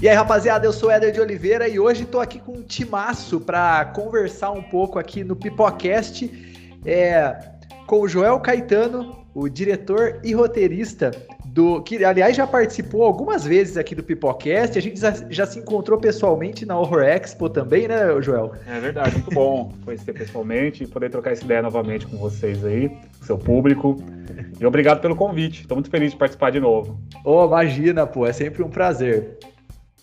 E aí, rapaziada, eu sou Éder de Oliveira e hoje estou aqui com um timaço para conversar um pouco aqui no Pipocast é, com o Joel Caetano, o diretor e roteirista do que aliás já participou algumas vezes aqui do Pipocast. A gente já, já, se encontrou pessoalmente na Horror Expo também, né, Joel? É verdade, muito bom conhecer pessoalmente e poder trocar essa ideia novamente com vocês aí, seu público. E obrigado pelo convite. Estou muito feliz de participar de novo. Oh, imagina, pô, é sempre um prazer.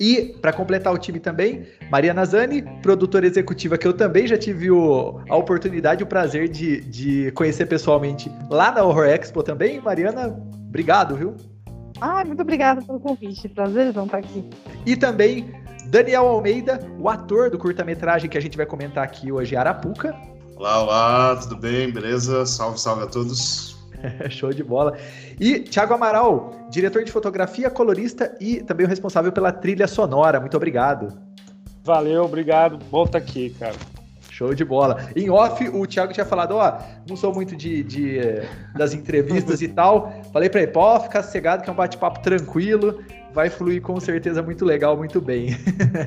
E, para completar o time também, Maria Nazani, produtora executiva que eu também já tive o, a oportunidade e o prazer de, de conhecer pessoalmente lá na Horror Expo também. Mariana, obrigado, viu? Ah, muito obrigada pelo convite. Prazer não estar aqui. E também Daniel Almeida, o ator do curta-metragem que a gente vai comentar aqui hoje, Arapuca. Olá, olá, tudo bem? Beleza? Salve, salve a todos. Show de bola. E Thiago Amaral, diretor de fotografia, colorista e também o responsável pela trilha sonora. Muito obrigado. Valeu, obrigado. Bom estar aqui, cara. Show de bola. Em off, o Thiago tinha falado, ó, não sou muito de, de das entrevistas e tal. Falei pra ele, pô, fica cegado que é um bate-papo tranquilo vai fluir com certeza muito legal, muito bem.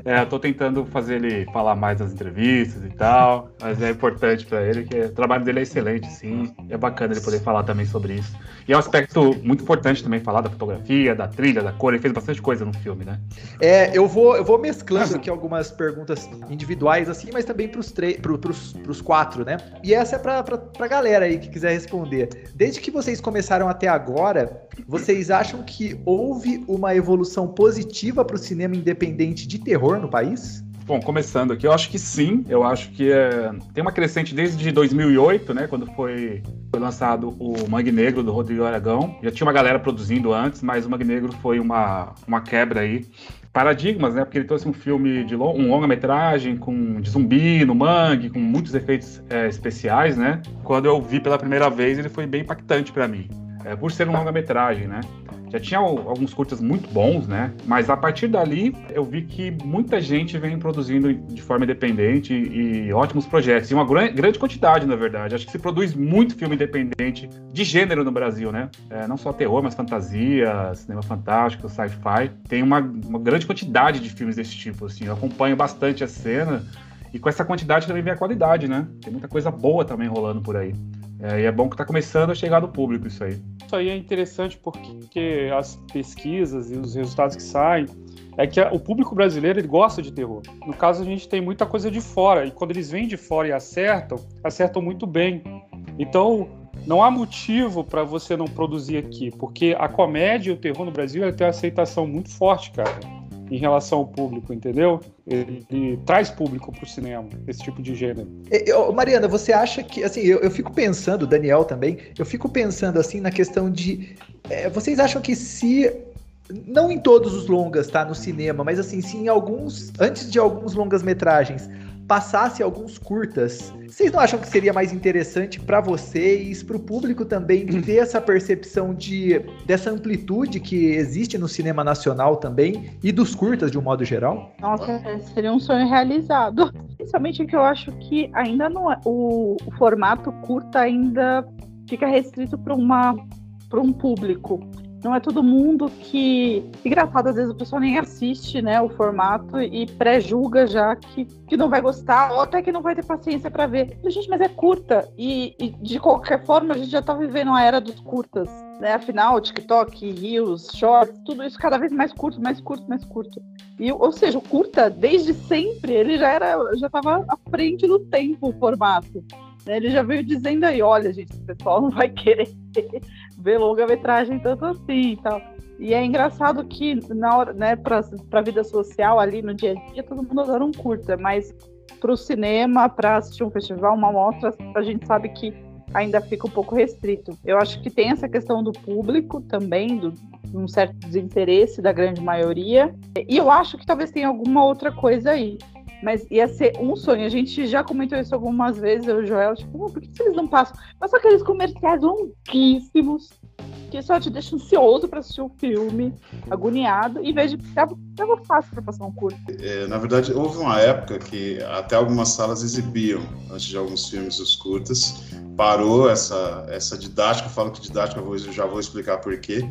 é, eu tô tentando fazer ele falar mais nas entrevistas e tal, mas é importante para ele, que o trabalho dele é excelente, sim. É bacana ele poder falar também sobre isso. E é um aspecto muito importante também falar da fotografia, da trilha, da cor. Ele fez bastante coisa no filme, né? É, eu vou, eu vou mesclando aqui algumas perguntas individuais, assim, mas também pros, pro, pros, pros quatro, né? E essa é pra, pra, pra galera aí que quiser responder. Desde que vocês começaram até agora, vocês acham que houve uma evolução positiva para o cinema independente de terror no país? Bom, começando aqui, eu acho que sim. Eu acho que é, tem uma crescente desde 2008, né, quando foi, lançado o Mangue Negro do Rodrigo Aragão. Já tinha uma galera produzindo antes, mas o Mangue Negro foi uma, uma quebra aí. Paradigmas, né? Porque ele trouxe um filme de long, um longa-metragem com de zumbi no mangue, com muitos efeitos é, especiais, né? Quando eu vi pela primeira vez, ele foi bem impactante para mim é, por ser um longa-metragem, né? Já tinha alguns curtas muito bons, né? Mas a partir dali eu vi que muita gente vem produzindo de forma independente e, ótimos projetos. E uma grande quantidade, na verdade. Acho que se produz muito filme independente de gênero no Brasil, né? É, não só terror, mas fantasia, cinema fantástico, sci-fi. Tem uma, uma grande quantidade de filmes desse tipo, assim. Eu acompanho bastante a cena. E com essa quantidade também vem a qualidade, né? Tem muita coisa boa também rolando por aí. É, e é bom que está começando a chegar no público isso aí. Isso aí é interessante porque as pesquisas e os resultados que saem é que o público brasileiro ele gosta de terror. No caso, a gente tem muita coisa de fora, e quando eles vêm de fora e acertam, acertam muito bem. Então, não há motivo para você não produzir aqui, porque a comédia e o terror no Brasil tem uma aceitação muito forte, cara em relação ao público, entendeu? Ele, traz público para o cinema, esse tipo de gênero. Eu, Mariana, você acha que, assim, eu, eu, fico pensando, Daniel também, eu fico pensando, assim, na questão de. É, vocês acham que se. Não em todos os longas, tá? No cinema, mas assim, sim em alguns. Antes de alguns longas-metragens passasse alguns curtas, vocês não acham que seria mais interessante para vocês, para o público também, ter essa percepção de dessa amplitude que existe no cinema nacional também e dos curtas de um modo geral? Nossa, seria um sonho realizado. Principalmente que eu acho que ainda não é, o, o formato curta ainda fica restrito para uma para um público não é todo mundo que. Engraçado, às vezes o pessoal nem assiste né, o formato e pré-julga já que, que não vai gostar, ou até que não vai ter paciência para ver. Gente, mas é curta. E, e, de qualquer forma, a gente já tá vivendo a era dos curtas. Né? Afinal, TikTok, Reels, Shorts, tudo isso cada vez mais curto, mais curto, mais curto. E, ou seja, o curta, desde sempre, ele já era, já estava à frente do tempo o formato. Né? Ele já veio dizendo aí, olha, gente, o pessoal não vai querer ver longa-metragem tanto assim e tal. E é engraçado que na hora, né, para a vida social ali no dia a dia, todo mundo adora um curta, mas para o cinema, para assistir um festival, uma mostra, a gente sabe que ainda fica um pouco restrito. Eu acho que tem essa questão do público também, do um certo desinteresse da grande maioria. E eu acho que talvez tenha alguma outra coisa aí. Mas ia ser um sonho. A gente já comentou isso algumas vezes, eu e o Joel, tipo, por que eles não passam? Mas aqueles comerciais longuíssimos que só te deixa ansioso para assistir o filme, agoniado, em vez de tava, fácil para passar um curso. É, na verdade, houve uma época que até algumas salas exibiam, antes de alguns filmes, os curtas. Parou essa, essa didática, eu falo que didática, eu já vou explicar por quê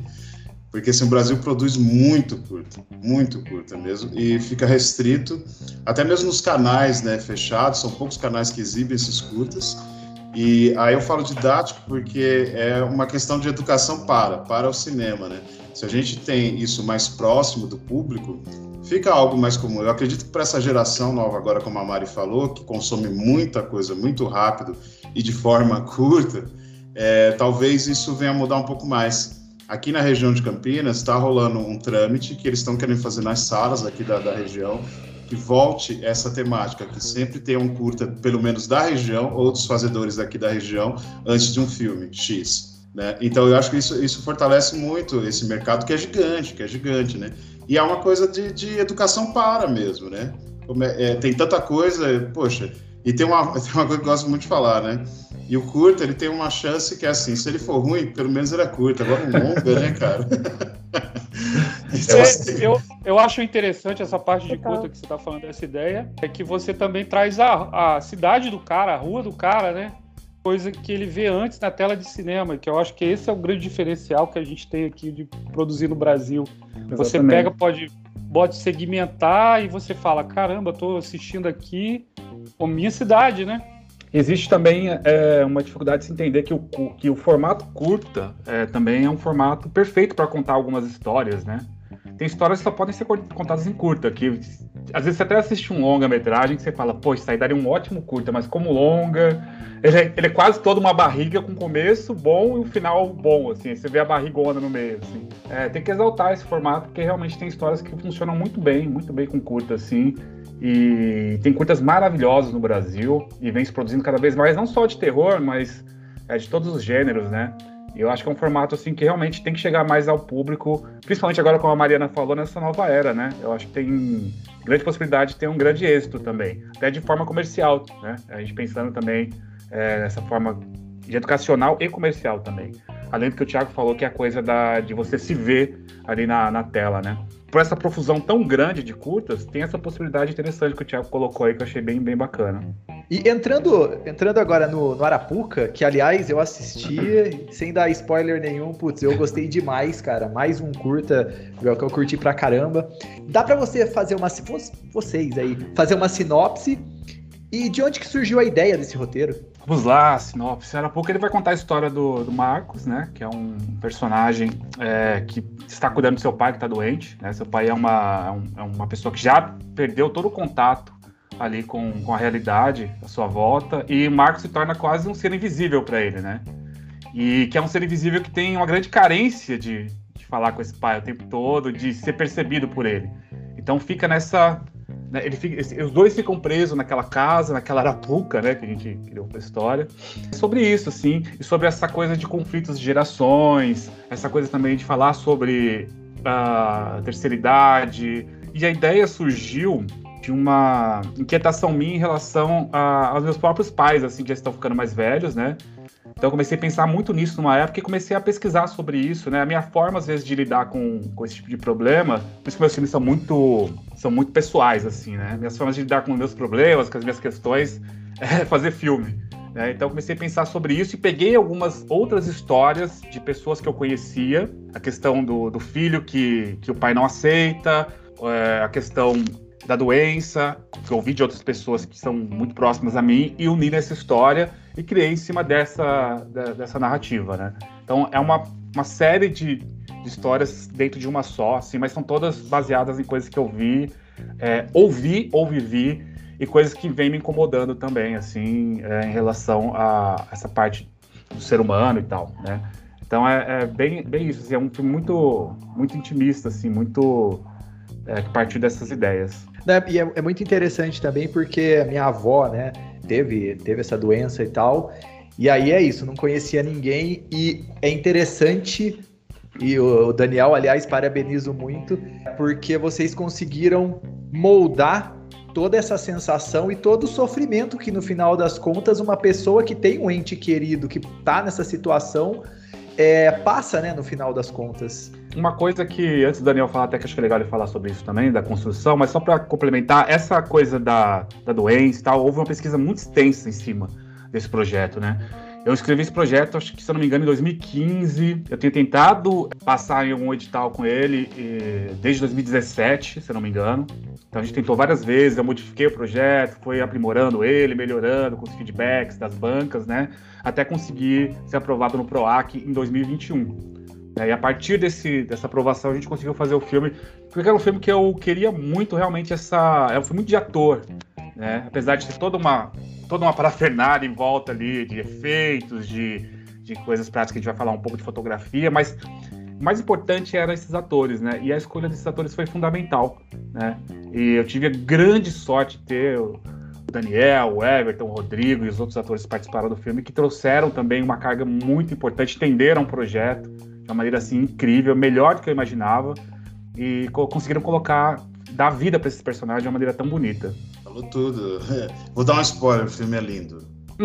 Porque assim, o Brasil produz muito curta, muito curta mesmo, e fica restrito, até mesmo nos canais né, fechados, são poucos canais que exibem esses curtas. E aí eu falo didático porque é uma questão de educação para, para o cinema, né? Se a gente tem isso mais próximo do público, fica algo mais comum. Eu acredito que para essa geração nova, agora como a Mari falou, que consome muita coisa muito rápido e de forma curta, é, talvez isso venha mudar um pouco mais. Aqui na região de Campinas está rolando um trâmite que eles estão querendo fazer nas salas aqui da, da região, que volte essa temática, que sempre tem um curta, pelo menos da região, ou dos fazedores daqui da região, antes de um filme X. Né? Então eu acho que isso, isso fortalece muito esse mercado que é gigante, que é gigante, né? E é uma coisa de, de educação para mesmo, né? É, é, tem tanta coisa, poxa, e tem uma, tem uma coisa que eu gosto muito de falar, né? E o curto, ele tem uma chance que é assim, se ele for ruim, pelo menos ele é curto. Agora um longa, né, cara? É, eu, eu acho interessante essa parte de curta que você está falando dessa ideia, é que você também traz a, a cidade do cara, a rua do cara, né? Coisa que ele vê antes na tela de cinema, que eu acho que esse é o grande diferencial que a gente tem aqui de produzir no Brasil. Exatamente. Você pega, pode, pode segmentar e você fala, caramba, estou assistindo aqui a minha cidade, né? Existe também é, uma dificuldade de se entender que o, que o formato curta é, também é um formato perfeito para contar algumas histórias, né? Tem histórias que só podem ser contadas em curta, que às vezes você até assiste um longa-metragem que você fala, pô, isso aí daria um ótimo curta, mas como longa, ele é, ele é, quase toda uma barriga com começo bom e um final bom, assim, você vê a barrigona no meio, assim. É, tem que exaltar esse formato, porque realmente tem histórias que funcionam muito bem, muito bem com curta, assim, e tem curtas maravilhosas no Brasil e vem se produzindo cada vez mais, não só de terror, mas é, de todos os gêneros, né? Eu acho que é um formato assim que realmente tem que chegar mais ao público, principalmente agora como a Mariana falou nessa nova era, né? Eu acho que tem grande possibilidade de ter um grande êxito também, até de forma comercial, né? A gente pensando também é, nessa forma de educacional e comercial também. Além do que o Thiago falou, que é a coisa da, de você se ver ali na, na tela, né? Por essa profusão tão grande de curtas, tem essa possibilidade interessante que o Thiago colocou aí, que eu achei bem, bem bacana. E entrando, entrando agora no, no Arapuca, que aliás eu assisti, sem dar spoiler nenhum, putz, eu gostei demais, cara. Mais um curta que eu curti pra caramba. Dá pra você fazer uma. Vocês aí, fazer uma sinopse. E de onde que surgiu a ideia desse roteiro? Vamos lá, sinopse. Era pouco ele vai contar a história do, do Marcos, né? Que é um personagem é, que está cuidando do seu pai que está doente. Né? Seu pai é uma, é, é uma pessoa que já perdeu todo o contato ali com, com a realidade à sua volta. E Marcos se torna quase um ser invisível para ele, né? E que é um ser invisível que tem uma grande carência de, de falar com esse pai o tempo todo, de ser percebido por ele. Então fica nessa né, ele fica, os dois ficam presos naquela casa, naquela arapuca, né, que a gente criou a história. Sobre isso, assim, e sobre essa coisa de conflitos de gerações, essa coisa também de falar sobre a terceira idade. E a ideia surgiu de uma inquietação minha em relação a, aos meus próprios pais, assim, que já estão ficando mais velhos, né? Então comecei a pensar muito nisso numa época e comecei a pesquisar sobre isso, né? A minha forma, às vezes, de lidar com, com esse tipo de problema, por isso que meus filmes são muito, são muito pessoais, assim, né? Minhas formas de lidar com meus problemas, com as minhas questões, é fazer filme. Né? Então comecei a pensar sobre isso e peguei algumas outras histórias de pessoas que eu conhecia, a questão do, do filho que, que o pai não aceita, é, a questão da doença, que eu ouvi de outras pessoas que são muito próximas a mim, e uni nessa história e criei em cima dessa, dessa narrativa, né? Então é uma, uma série de, de histórias dentro de uma só, assim, mas são todas baseadas em coisas que eu vi, é, ouvi ou vivi, e coisas que vêm me incomodando também, assim, é, em relação a essa parte do ser humano e tal, né? Então é, é bem, bem isso, assim, é um filme muito, muito intimista, assim, muito é, que partiu dessas ideias. Né, e é, é, muito interessante também porque a minha avó, né, teve, teve essa doença e tal. E aí é isso, não conhecia ninguém e é interessante e o Daniel, aliás, parabenizo muito, porque vocês conseguiram moldar toda essa sensação e todo o sofrimento que no final das contas uma pessoa que tem um ente querido que tá nessa situação é, passa, né, no final das contas. Uma coisa que, antes do Daniel falar, até que acho que é legal ele falar sobre isso também, da construção, mas só para complementar, essa coisa da, da doença e tal, houve uma pesquisa muito extensa em cima desse projeto, né? Eu escrevi esse projeto, acho que se eu não me engano, em 2015. Eu tenho tentado passar em algum edital com ele desde 2017, se eu não me engano. Então a gente tentou várias vezes, eu modifiquei o projeto, fui aprimorando ele, melhorando com os feedbacks das bancas, né? Até conseguir ser aprovado no PROAC em 2021. E a partir desse, dessa aprovação a gente conseguiu fazer o filme, porque era um filme que eu queria muito realmente essa. Era um filme de ator, né? Apesar de ter toda uma, toda uma parafernália em volta ali de efeitos, de, de coisas práticas, a gente vai falar um pouco de fotografia, mas o mais importante eram esses atores, né? E a escolha desses atores foi fundamental, né? E eu tive a grande sorte de ter o Daniel, o Everton, o Rodrigo e os outros atores que participaram do filme, que trouxeram também uma carga muito importante, entenderam o projeto de uma maneira assim incrível, melhor do que eu imaginava, e co conseguiram colocar, dar vida para esses personagens de uma maneira tão bonita. Falou tudo. Vou dar um spoiler, o filme é lindo.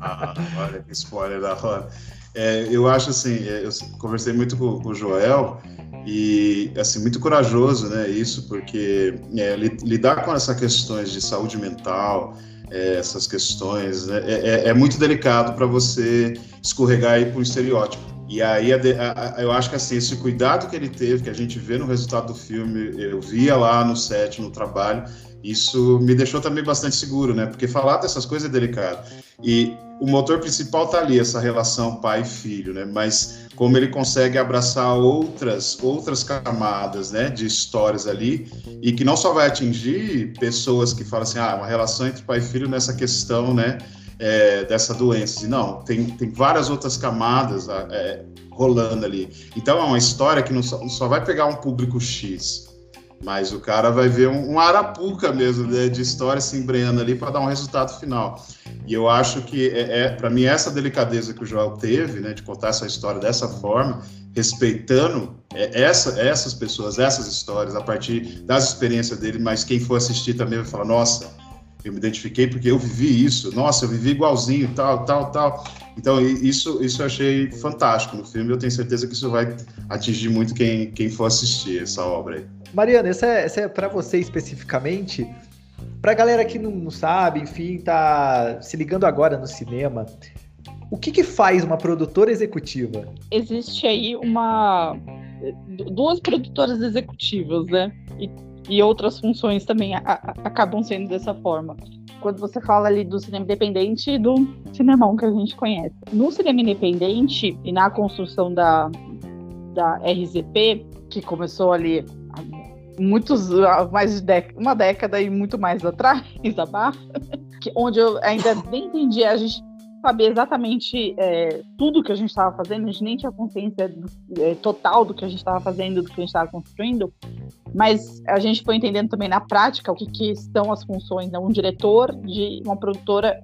ah, olha que spoiler da hora. É, eu acho assim, é, eu conversei muito com, com, o Joel e assim muito corajoso, né? Isso porque é, lidar com essas questões de saúde mental, é, essas questões, né, é, é, é muito delicado para você escorregar aí para um estereótipo. E aí a, a, eu acho que assim, esse cuidado que ele teve, que a gente vê no resultado do filme, eu via lá no set, no trabalho, isso me deixou também bastante seguro, né? Porque falar dessas coisas é delicado. E o motor principal tá ali, essa relação pai filho, né? Mas como ele consegue abraçar outras outras camadas, né, de histórias ali e que não só vai atingir pessoas que falam assim, ah, uma relação entre pai e filho nessa questão, né, é, dessa doença. Não, tem, tem várias outras camadas é, rolando ali. Então é uma história que não só, só, vai pegar um público X, mas o cara vai ver um, um arapuca mesmo né, de história se embreando ali para dar um resultado final. E eu acho que, é, é para mim, essa delicadeza que o Joel teve, né, de contar essa história dessa forma, respeitando é, essa, essas pessoas, essas histórias, a partir das experiências dele, mas quem for assistir também vai falar: nossa eu me identifiquei porque eu vivi isso. Nossa, eu vivi igualzinho, tal, tal, tal. Então, isso, isso eu achei fantástico no filme. Eu tenho certeza que isso vai atingir muito quem, quem for assistir essa obra aí. Mariana, essa é, essa é para você especificamente. Pra galera que não, não, sabe, enfim, tá se ligando agora no cinema, o que, que faz uma produtora executiva? Existe aí uma. duas produtoras executivas, né? E e outras funções também a, a, acabam sendo dessa forma. Quando você fala ali do cinema independente e do cinemão que a gente conhece. No cinema independente e na construção da, da RZP, que começou ali muitos mais de uma década e muito mais atrás, abaixo, que, onde eu ainda nem entendi, a gente saber exatamente é, tudo que a gente estava fazendo, a gente nem tinha consciência do, é, total do que a gente estava fazendo, do que a gente estava construindo, mas a gente foi entendendo também na prática o que, que são as funções, né? um diretor de uma produtora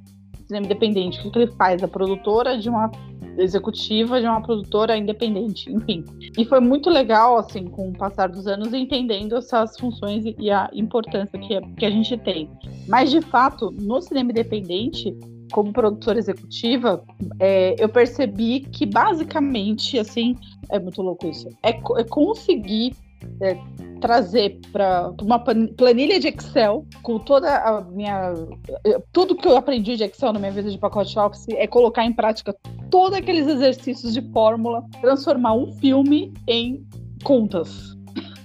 cinema independente, o que, que ele faz, a produtora de uma executiva de uma produtora independente, enfim. E foi muito legal, assim, com o passar dos anos, entendendo essas funções e a importância que, que a gente tem. Mas, de fato, no cinema independente, como produtora executiva, é, eu percebi que basicamente, assim, é muito louco isso, é, é conseguir é, trazer para uma planilha de Excel com toda a minha tudo que eu aprendi de Excel na minha vida de pacote Office é colocar em prática todos aqueles exercícios de fórmula, transformar um filme em contas.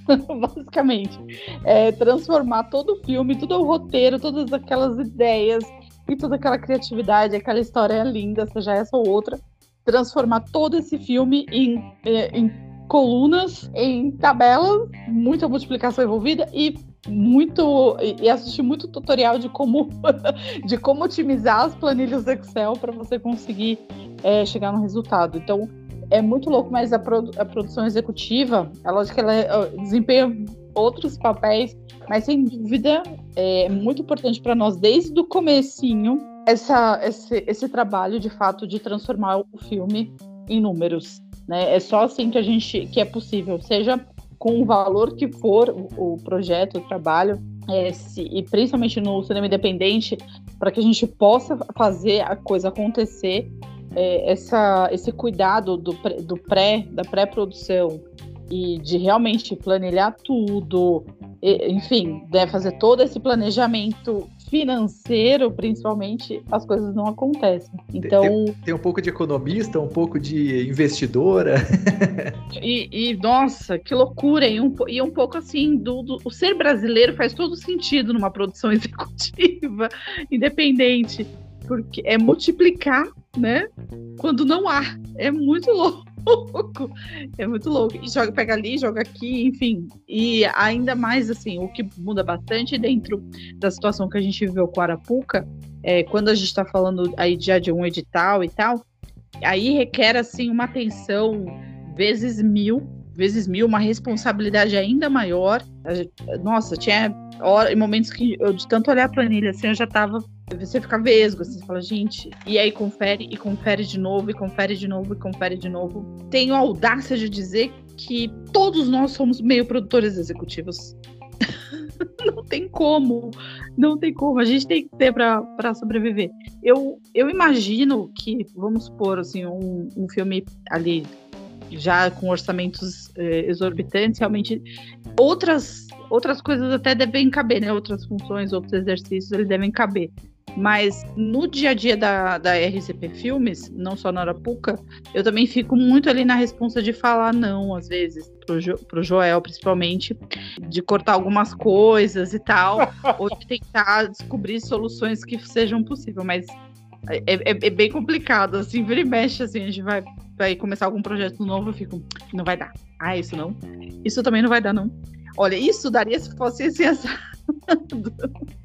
Basicamente, é, transformar todo o filme, todo o roteiro, todas aquelas ideias e toda aquela criatividade, aquela história linda, seja essa ou outra, transformar todo esse filme em, é, em colunas, em tabelas, muita multiplicação envolvida e muito e assistir muito tutorial de como de como otimizar as planilhas do Excel para você conseguir é, chegar no resultado. Então é muito louco, mas a, produ a produção executiva, é lógico que ela desempenha outros papéis, mas sem dúvida é muito importante para nós desde o comecinho essa, esse, esse trabalho de fato de transformar o filme em números. Né? É só assim que a gente que é possível, seja com o valor que for o, o projeto, o trabalho, é, se, e principalmente no cinema independente, para que a gente possa fazer a coisa acontecer, é, essa, esse cuidado do, do pré, da pré-produção e de realmente planejar tudo, e, enfim, deve fazer todo esse planejamento financeiro, principalmente, as coisas não acontecem. Então. Tem, tem um pouco de economista, um pouco de investidora. e, e, nossa, que loucura! E um, e um pouco assim, do, do, o ser brasileiro faz todo sentido numa produção executiva independente. Porque é multiplicar, né? Quando não há. É muito louco. É muito louco. E joga, pega ali, joga aqui, enfim. E ainda mais assim, o que muda bastante dentro da situação que a gente viveu com Arapuca, é, quando a gente está falando aí já de um edital e tal, aí requer assim uma atenção vezes mil, vezes mil, uma responsabilidade ainda maior. Nossa, tinha hora, momentos que eu de tanto olhar a planilha assim, eu já tava você fica vesgo, assim, você fala, gente, e aí confere, e confere de novo, e confere de novo, e confere de novo. Tenho a audácia de dizer que todos nós somos meio produtores executivos. não tem como, não tem como, a gente tem que ter para sobreviver. Eu, eu imagino que, vamos supor, assim, um, um filme ali já com orçamentos eh, exorbitantes, realmente outras outras coisas até devem caber, né? Outras funções, outros exercícios, eles devem caber. Mas no dia a dia da, da RCP Filmes, não só na Arapuca, eu também fico muito ali na responsa de falar não, às vezes, pro, jo, pro Joel, principalmente, de cortar algumas coisas e tal, ou de tentar descobrir soluções que sejam possíveis. Mas é, é, é, bem complicado, assim, vira e mexe, assim, a gente vai, vai começar algum projeto novo, eu fico, não vai dar. Ah, isso não. Isso também não vai dar, não. Olha, isso daria se fosse esse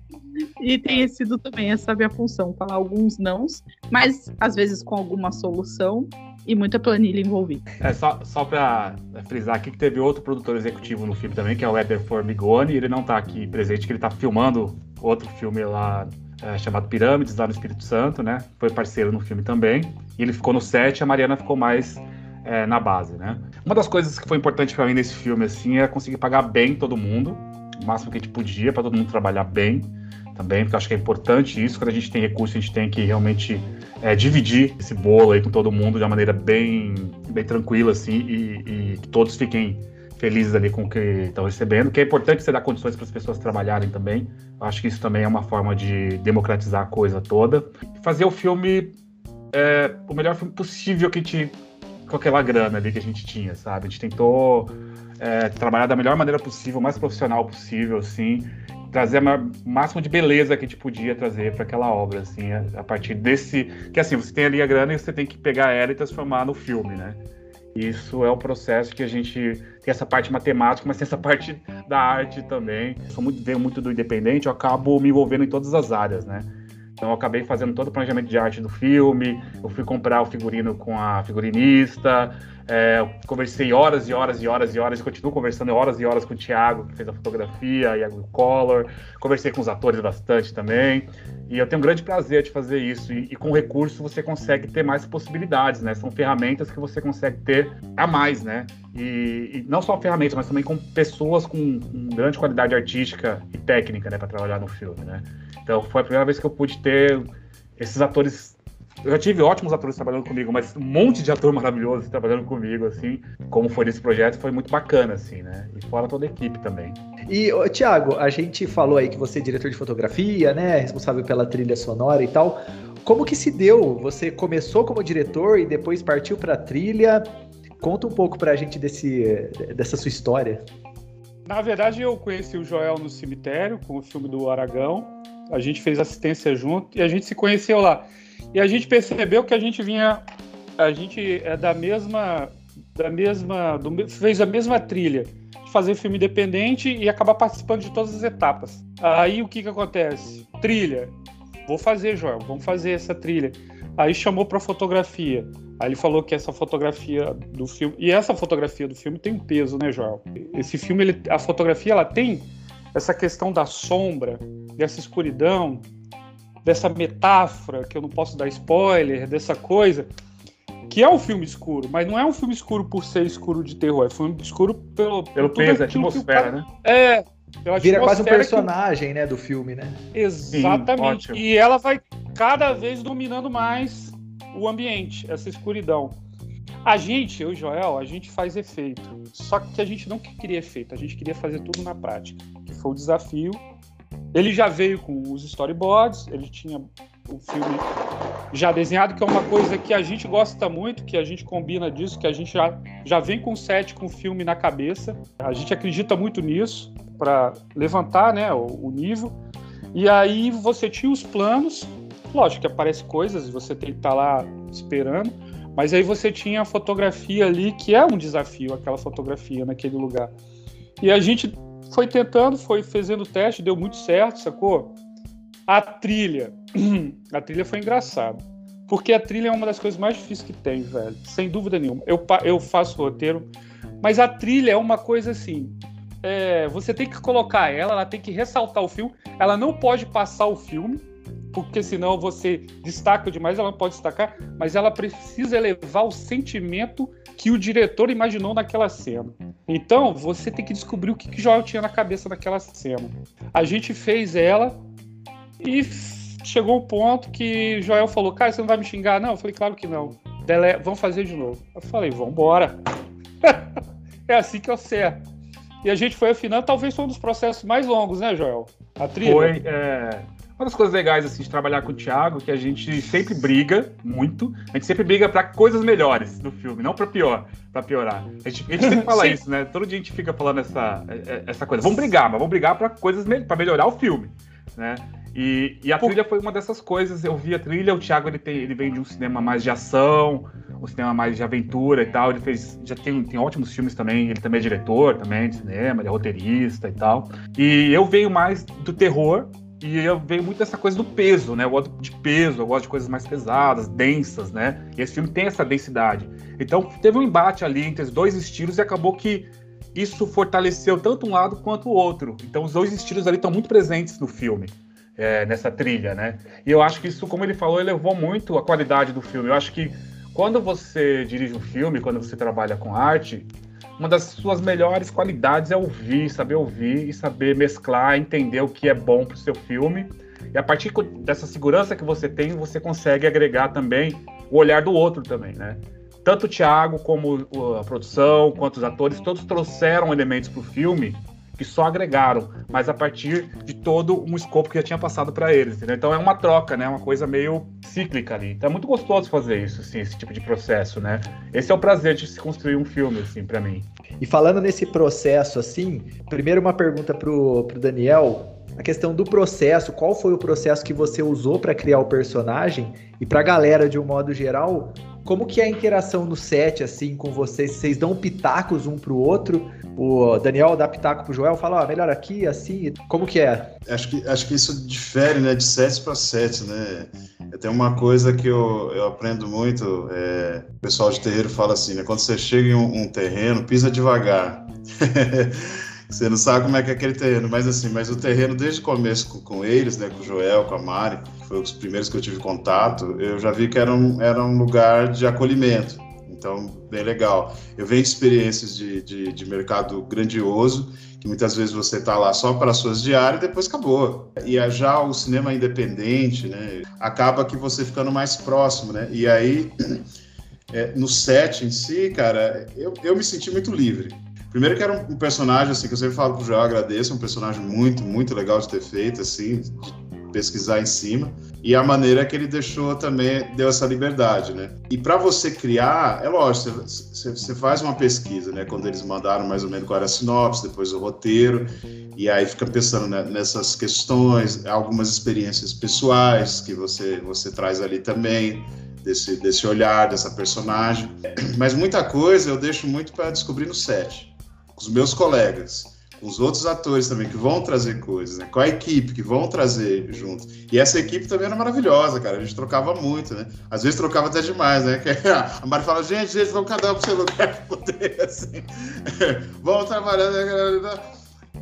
E tem sido também essa minha função, falar alguns nãos, mas às vezes com alguma solução e muita planilha envolvida. É, só, só para frisar aqui que teve outro produtor executivo no filme também, que é o Weber Formigoni, ele não está aqui presente, que ele está filmando outro filme lá é, chamado Pirâmides, lá no Espírito Santo, né? Foi parceiro no filme também. E ele ficou no set, a Mariana ficou mais é, na base, né? Uma das coisas que foi importante para mim nesse filme, assim, é conseguir pagar bem todo mundo, o máximo que a gente podia, para todo mundo trabalhar bem também, porque eu acho que é importante isso. Quando a gente tem recurso, a gente tem que realmente é, dividir esse bolo aí com todo mundo de uma maneira bem, bem tranquila, assim, e, e que todos fiquem felizes ali com o que estão recebendo, que é importante você dar condições para as pessoas trabalharem também. Eu acho que isso também é uma forma de democratizar a coisa toda. Fazer o filme é, o melhor filme possível que a gente, com aquela grana ali que a gente tinha, sabe? A gente tentou é, trabalhar da melhor maneira possível, mais profissional possível, assim trazer o máximo de beleza que a gente podia trazer para aquela obra, assim, a, a, partir desse. Que assim, você tem ali a grana e você tem que pegar ela e transformar no filme, né? Isso é o processo que a gente tem essa parte matemática, mas tem essa parte da arte também. Eu sou muito, venho muito do independente, eu acabo me envolvendo em todas as áreas, né? Então eu acabei fazendo todo o planejamento de arte do filme, eu fui comprar o figurino com a figurinista, é, conversei horas e horas e horas e horas, continuo conversando horas e horas com o Thiago, que fez a fotografia, a Color. Conversei com os atores bastante também. E eu tenho um grande prazer de fazer isso. E, e com recurso você consegue ter mais possibilidades, né? São ferramentas que você consegue ter a mais, né? E, e não só ferramentas, mas também com pessoas com, com grande qualidade artística e técnica, né, para trabalhar no filme, né? Então foi a primeira vez que eu pude ter esses atores eu já tive ótimos atores trabalhando comigo, mas um monte de ator maravilhoso trabalhando comigo, assim, como foi nesse projeto, foi muito bacana, assim, né? E fora toda a equipe também. E, Tiago, a gente falou aí que você é diretor de fotografia, né? Responsável pela trilha sonora e tal. Como que se deu? Você começou como diretor e depois partiu para a trilha? Conta um pouco para a gente desse, dessa sua história. Na verdade, eu conheci o Joel no cemitério, com o filme do Aragão. A gente fez assistência junto e a gente se conheceu lá. E a gente percebeu que a gente vinha, a gente é da mesma, da mesma, do, fez a mesma trilha de fazer filme independente e acabar participando de todas as etapas. Aí o que que acontece? Trilha. Vou fazer, Joel, vamos fazer essa trilha. Aí chamou para fotografia. Aí ele falou que essa fotografia do filme e essa fotografia do filme tem um peso, né, Joel? Esse filme, ele, a fotografia, ela tem essa questão da sombra, dessa escuridão, dessa metáfora, que eu não posso dar spoiler, dessa coisa, que é um filme escuro, mas não é um filme escuro por ser escuro de terror, é um filme escuro pelo, pelo peso, atmosfera, né? É. Vira quase um personagem, que... né, do filme, né? Exatamente. Sim, e ela vai cada vez dominando mais o ambiente, essa escuridão. A gente, eu e Joel, a gente faz efeito. Só que a gente não queria efeito, a gente queria fazer tudo na prática. Que foi o desafio Ele já veio com os storyboards, ele tinha o filme já desenhado, que é uma coisa que a gente gosta muito, que a gente combina disso, que a gente já, já vem com o set, com o filme na cabeça. A gente acredita muito nisso para levantar né, o, o, nível. E aí você tinha os planos, lógico que aparece coisas, você tem que estar tá lá esperando, mas aí você tinha a fotografia ali, que é um desafio, aquela fotografia naquele lugar. E a gente foi tentando, foi fazendo o teste, deu muito certo, sacou? A trilha. A trilha foi engraçada. Porque a trilha é uma das coisas mais difíceis que tem, velho. Sem dúvida nenhuma. Eu, eu faço roteiro, mas a trilha é uma coisa assim. É, você tem que colocar ela, ela tem que ressaltar o filme. Ela não pode passar o filme, porque senão você destaca demais, ela não pode destacar, mas ela precisa elevar o sentimento que o diretor imaginou naquela cena. Então, você tem que descobrir o que, que Joel tinha na cabeça naquela cena. A gente fez ela e chegou um ponto que Joel falou: Cara, você não vai me xingar? Não, eu falei: Claro que não. Dele... Vamos fazer de novo. Eu falei: Vambora. é assim que eu certo. E a gente foi afinando, talvez foi um dos processos mais longos, né, Joel? A trilha. Foi. É... Uma das coisas legais assim, de trabalhar com o Thiago, que a gente sempre briga muito, a gente sempre briga para coisas melhores no filme, não para pior, para piorar. A gente, a gente sempre fala isso, né? Todo dia a gente fica falando essa, é, é, essa coisa. Vamos brigar, mas vamos brigar para coisas para melhorar o filme, né? E, e a trilha foi uma dessas coisas. Eu vi a trilha, o Thiago ele, tem, ele vem de um cinema mais de ação, um cinema mais de aventura e tal. Ele fez. Já tem, tem ótimos filmes também. Ele também é diretor também de cinema, ele é roteirista e tal. E eu venho mais do terror. E venho muito dessa coisa do peso, né? Eu gosto de peso, eu gosto de coisas mais pesadas, densas, né? E esse filme tem essa densidade. Então teve um embate ali entre os dois estilos e acabou que isso fortaleceu tanto um lado quanto o outro. Então os dois estilos ali estão muito presentes no filme é, nessa trilha, né? E eu acho que isso, como ele falou, elevou muito a qualidade do filme. Eu acho que quando você dirige um filme, quando você trabalha com arte, uma das suas melhores qualidades é ouvir, saber ouvir e saber mesclar, entender o que é bom para o seu filme. E a partir dessa segurança que você tem, você consegue agregar também o olhar do outro também, né? Tanto o Thiago como a produção, quanto os atores, todos trouxeram elementos para o filme que só agregaram, mas a partir de todo um escopo que já tinha passado para eles, entendeu? Então é uma troca, né? Uma coisa meio cíclica ali. Então é muito gostoso fazer isso, assim, esse tipo de processo, né? Esse é o prazer de se construir um filme, assim, para mim. E falando nesse processo, assim, primeiro uma pergunta pro, pro Daniel, a questão do processo, qual foi o processo que você usou para criar o personagem e para a galera de um modo geral, como que é a interação no set assim com vocês? Vocês dão pitacos um pro outro? O Daniel dá pitaco pro Joel, fala, ó, oh, melhor aqui, assim, como que é? Acho que, acho que isso difere, né, de sets para sets, né? Tem uma coisa que eu, eu aprendo muito, é, o pessoal de terreiro fala assim, né, quando você chega em um, um terreno, pisa devagar. Você não sabe como é que é aquele terreno, mas assim, mas o terreno desde o começo com, com eles, né, com o Joel, com a Mari, foi os primeiros que eu tive contato, eu já vi que era um, era um lugar de acolhimento. Então, bem legal. Eu venho de experiências de, de, de mercado grandioso, que muitas vezes você está lá só para suas diárias e depois acabou. E já o cinema independente, né, acaba que você ficando mais próximo, né? E aí, é, no set em si, cara, eu, eu me senti muito livre. Primeiro que era um personagem, assim, que eu sempre falo pro Joel, agradeço, um personagem muito, muito legal de ter feito, assim, de pesquisar em cima. E a maneira que ele deixou também, deu essa liberdade, né? E para você criar, é lógico, você, você faz uma pesquisa, né? Quando eles mandaram mais ou menos qual era a sinopse, depois o roteiro, e aí fica pensando né, nessas questões, algumas experiências pessoais que você, você traz ali também, desse, desse olhar, dessa personagem. Mas muita coisa eu deixo muito para descobrir no set com os meus colegas, com os outros atores também que vão trazer coisas, né? Com a equipe que vão trazer junto. E essa equipe também era maravilhosa, cara. A gente trocava muito, né? Às vezes trocava até demais, né? a Mari fala, gente, gente, vamos cada um pro seu lugar poder, assim. vamos trabalhando. Né?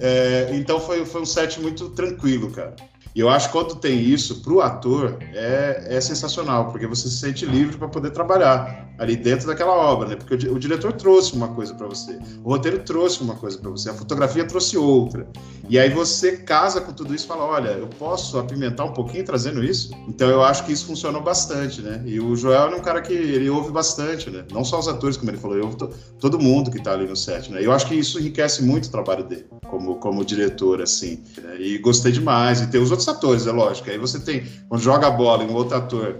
É, então foi, foi um set muito tranquilo, cara. E eu acho que quando tem isso, para o ator, é, é sensacional, porque você se sente livre para poder trabalhar ali dentro daquela obra, né? Porque o, o diretor trouxe uma coisa para você, o roteiro trouxe uma coisa para você, a fotografia trouxe outra. E aí você casa com tudo isso e fala: olha, eu posso apimentar um pouquinho trazendo isso? Então eu acho que isso funcionou bastante, né? E o Joel é um cara que ele ouve bastante, né? Não só os atores, como ele falou, eu ouve todo mundo que está ali no set, né? E eu acho que isso enriquece muito o trabalho dele como, como diretor, assim. Né? E gostei demais. E tem os outros atores, é lógico. Aí você tem, quando joga a bola em um outro ator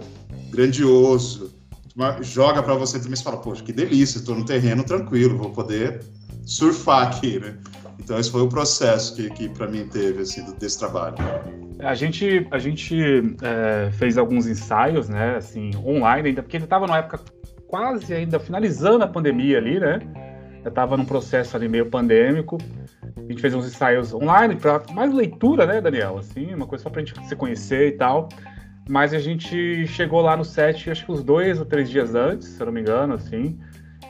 grandioso, joga para você também, você fala, poxa, que delícia, estou no terreno tranquilo, vou poder surfar aqui, né? Então esse foi o processo que, que para mim teve, assim, desse trabalho. A gente, a gente é, fez alguns ensaios, né, assim, online ainda, porque ele estava numa época quase ainda finalizando a pandemia ali, né? Eu estava num processo ali meio pandêmico, a gente fez uns ensaios online para mais leitura, né, Daniel? Assim, uma coisa só para a gente se conhecer e tal. Mas a gente chegou lá no set, acho que uns dois ou três dias antes, se eu não me engano, assim.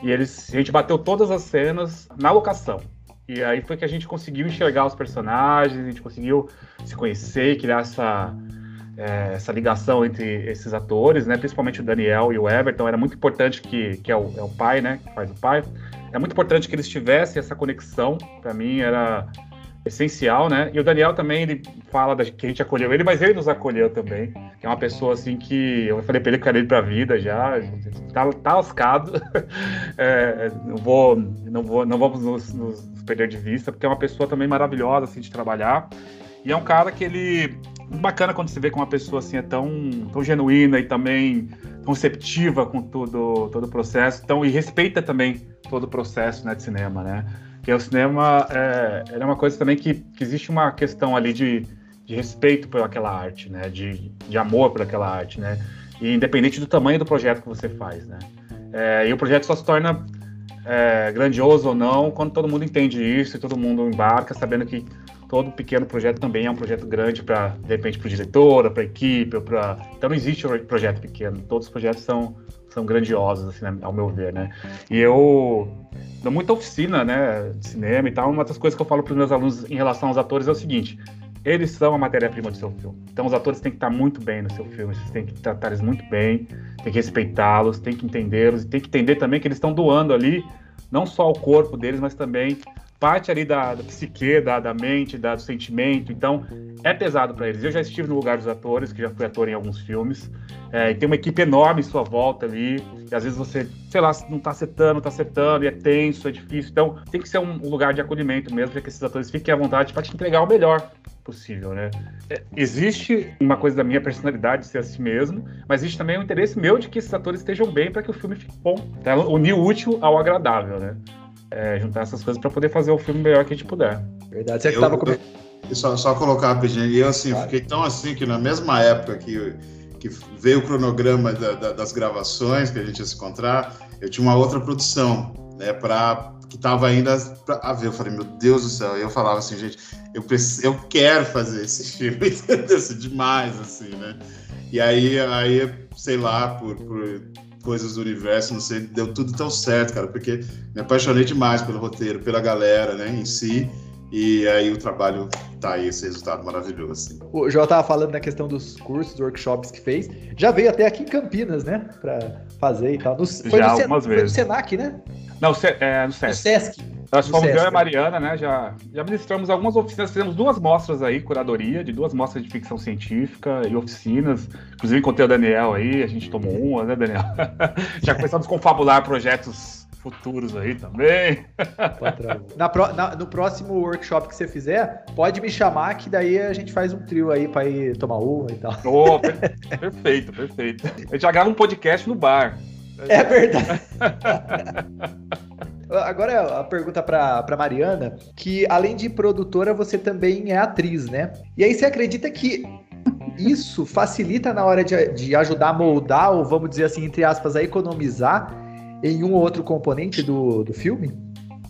E eles, a gente bateu todas as cenas na locação. E aí foi que a gente conseguiu enxergar os personagens, a gente conseguiu se conhecer, criar essa, é, essa ligação entre esses atores, né? Principalmente o Daniel e o Everton. Era muito importante que, que é, o, é o pai, né? Que faz o pai é muito importante que eles tivessem essa conexão. Para mim era essencial, né? E o Daniel também ele fala da, que a gente acolheu ele, mas ele nos acolheu também. Que é uma pessoa assim que eu falei para ele que era ele para a vida já, tá, tá lascado. é, não vou, não vou, não vamos nos, nos, perder de vista, porque é uma pessoa também maravilhosa assim de trabalhar. E é um cara que ele bacana quando você vê que uma pessoa assim é tão, tão genuína e também conceptiva com tudo todo o processo, então e respeita também todo o processo né, de cinema, né? Porque o cinema é, é uma coisa também que, que existe uma questão ali de, de respeito por aquela arte, né? De, de amor por aquela arte, né? E independente do tamanho do projeto que você faz, né? É, e o projeto só se torna é, grandioso ou não quando todo mundo entende isso e todo mundo embarca sabendo que todo pequeno projeto também é um projeto grande para, de repente, para o diretor, para a equipe, para... Então não existe um projeto pequeno, todos os projetos são, são grandiosos, assim, né, ao meu ver, né? E eu dou muita oficina, né, de cinema e tal, uma das coisas que eu falo para os meus alunos em relação aos atores é o seguinte, eles são a matéria-prima do seu filme. Então os atores têm que estar muito bem no seu filme, vocês têm que tratar eles muito bem, tem que respeitá-los, tem que entendê-los, e tem que entender também que eles estão doando ali não só o corpo deles, mas também parte ali da, da psique, da, da mente, da, do sentimento. Então, é pesado para eles. Eu já estive no lugar dos atores, que já fui ator em alguns filmes, é, e tem uma equipe enorme em sua volta ali, e às vezes você, sei lá, não tá acertando, tá acertando, e é tenso, é difícil. Então, tem que ser um, lugar de acolhimento mesmo, para que esses atores fiquem à vontade para te entregar o melhor possível, né? É, existe uma coisa da minha personalidade de ser assim mesmo, mas existe também o interesse meu de que esses atores estejam bem para que o filme fique bom. Tá? Unir o útil ao agradável, né? É, juntar essas coisas para poder fazer o filme melhor que a gente puder. Verdade. Você que tava com... só, só colocar rapidinho, e eu assim, claro. fiquei tão assim que na mesma época que, que veio o cronograma da, da, das gravações, que a gente ia se encontrar, eu tinha uma outra produção, né, para que estava ainda pra, a ver. Eu falei, meu Deus do céu. eu falava assim, gente, eu, preciso, eu quero fazer esse filme, entendeu? Assim, demais, assim, né? E aí, aí sei lá, por, por coisas do universo, não sei, deu tudo tão certo, cara, porque me apaixonei demais pelo roteiro, pela galera, né, em si. E aí o trabalho tá aí, esse resultado maravilhoso. Assim. O João tava falando na questão dos cursos, workshops que fez. Já veio até aqui em Campinas, né? Pra fazer e tal. No, foi, Já, no, algumas vezes. foi no Senac, né? Não, é, no Sesc. No Sesc. Nós fomos eu e a Mariana, né? Já, já ministramos algumas oficinas, fizemos duas mostras aí, curadoria, de duas mostras de ficção científica e oficinas. Inclusive encontrei o Daniel aí, a gente tomou uma, né, Daniel? já começamos a confabular projetos futuros aí também. Na, pro, na, no próximo workshop que você fizer, pode me chamar que daí a gente faz um trio aí para ir tomar uma e tal. Oh, per perfeito, perfeito. A gente já grava um podcast no bar. É verdade. Agora a pergunta para Mariana, que além de produtora, você também é atriz, né? E aí você acredita que isso facilita na hora de, de ajudar a moldar, ou vamos dizer assim, entre aspas, a economizar em um ou outro componente do, do filme?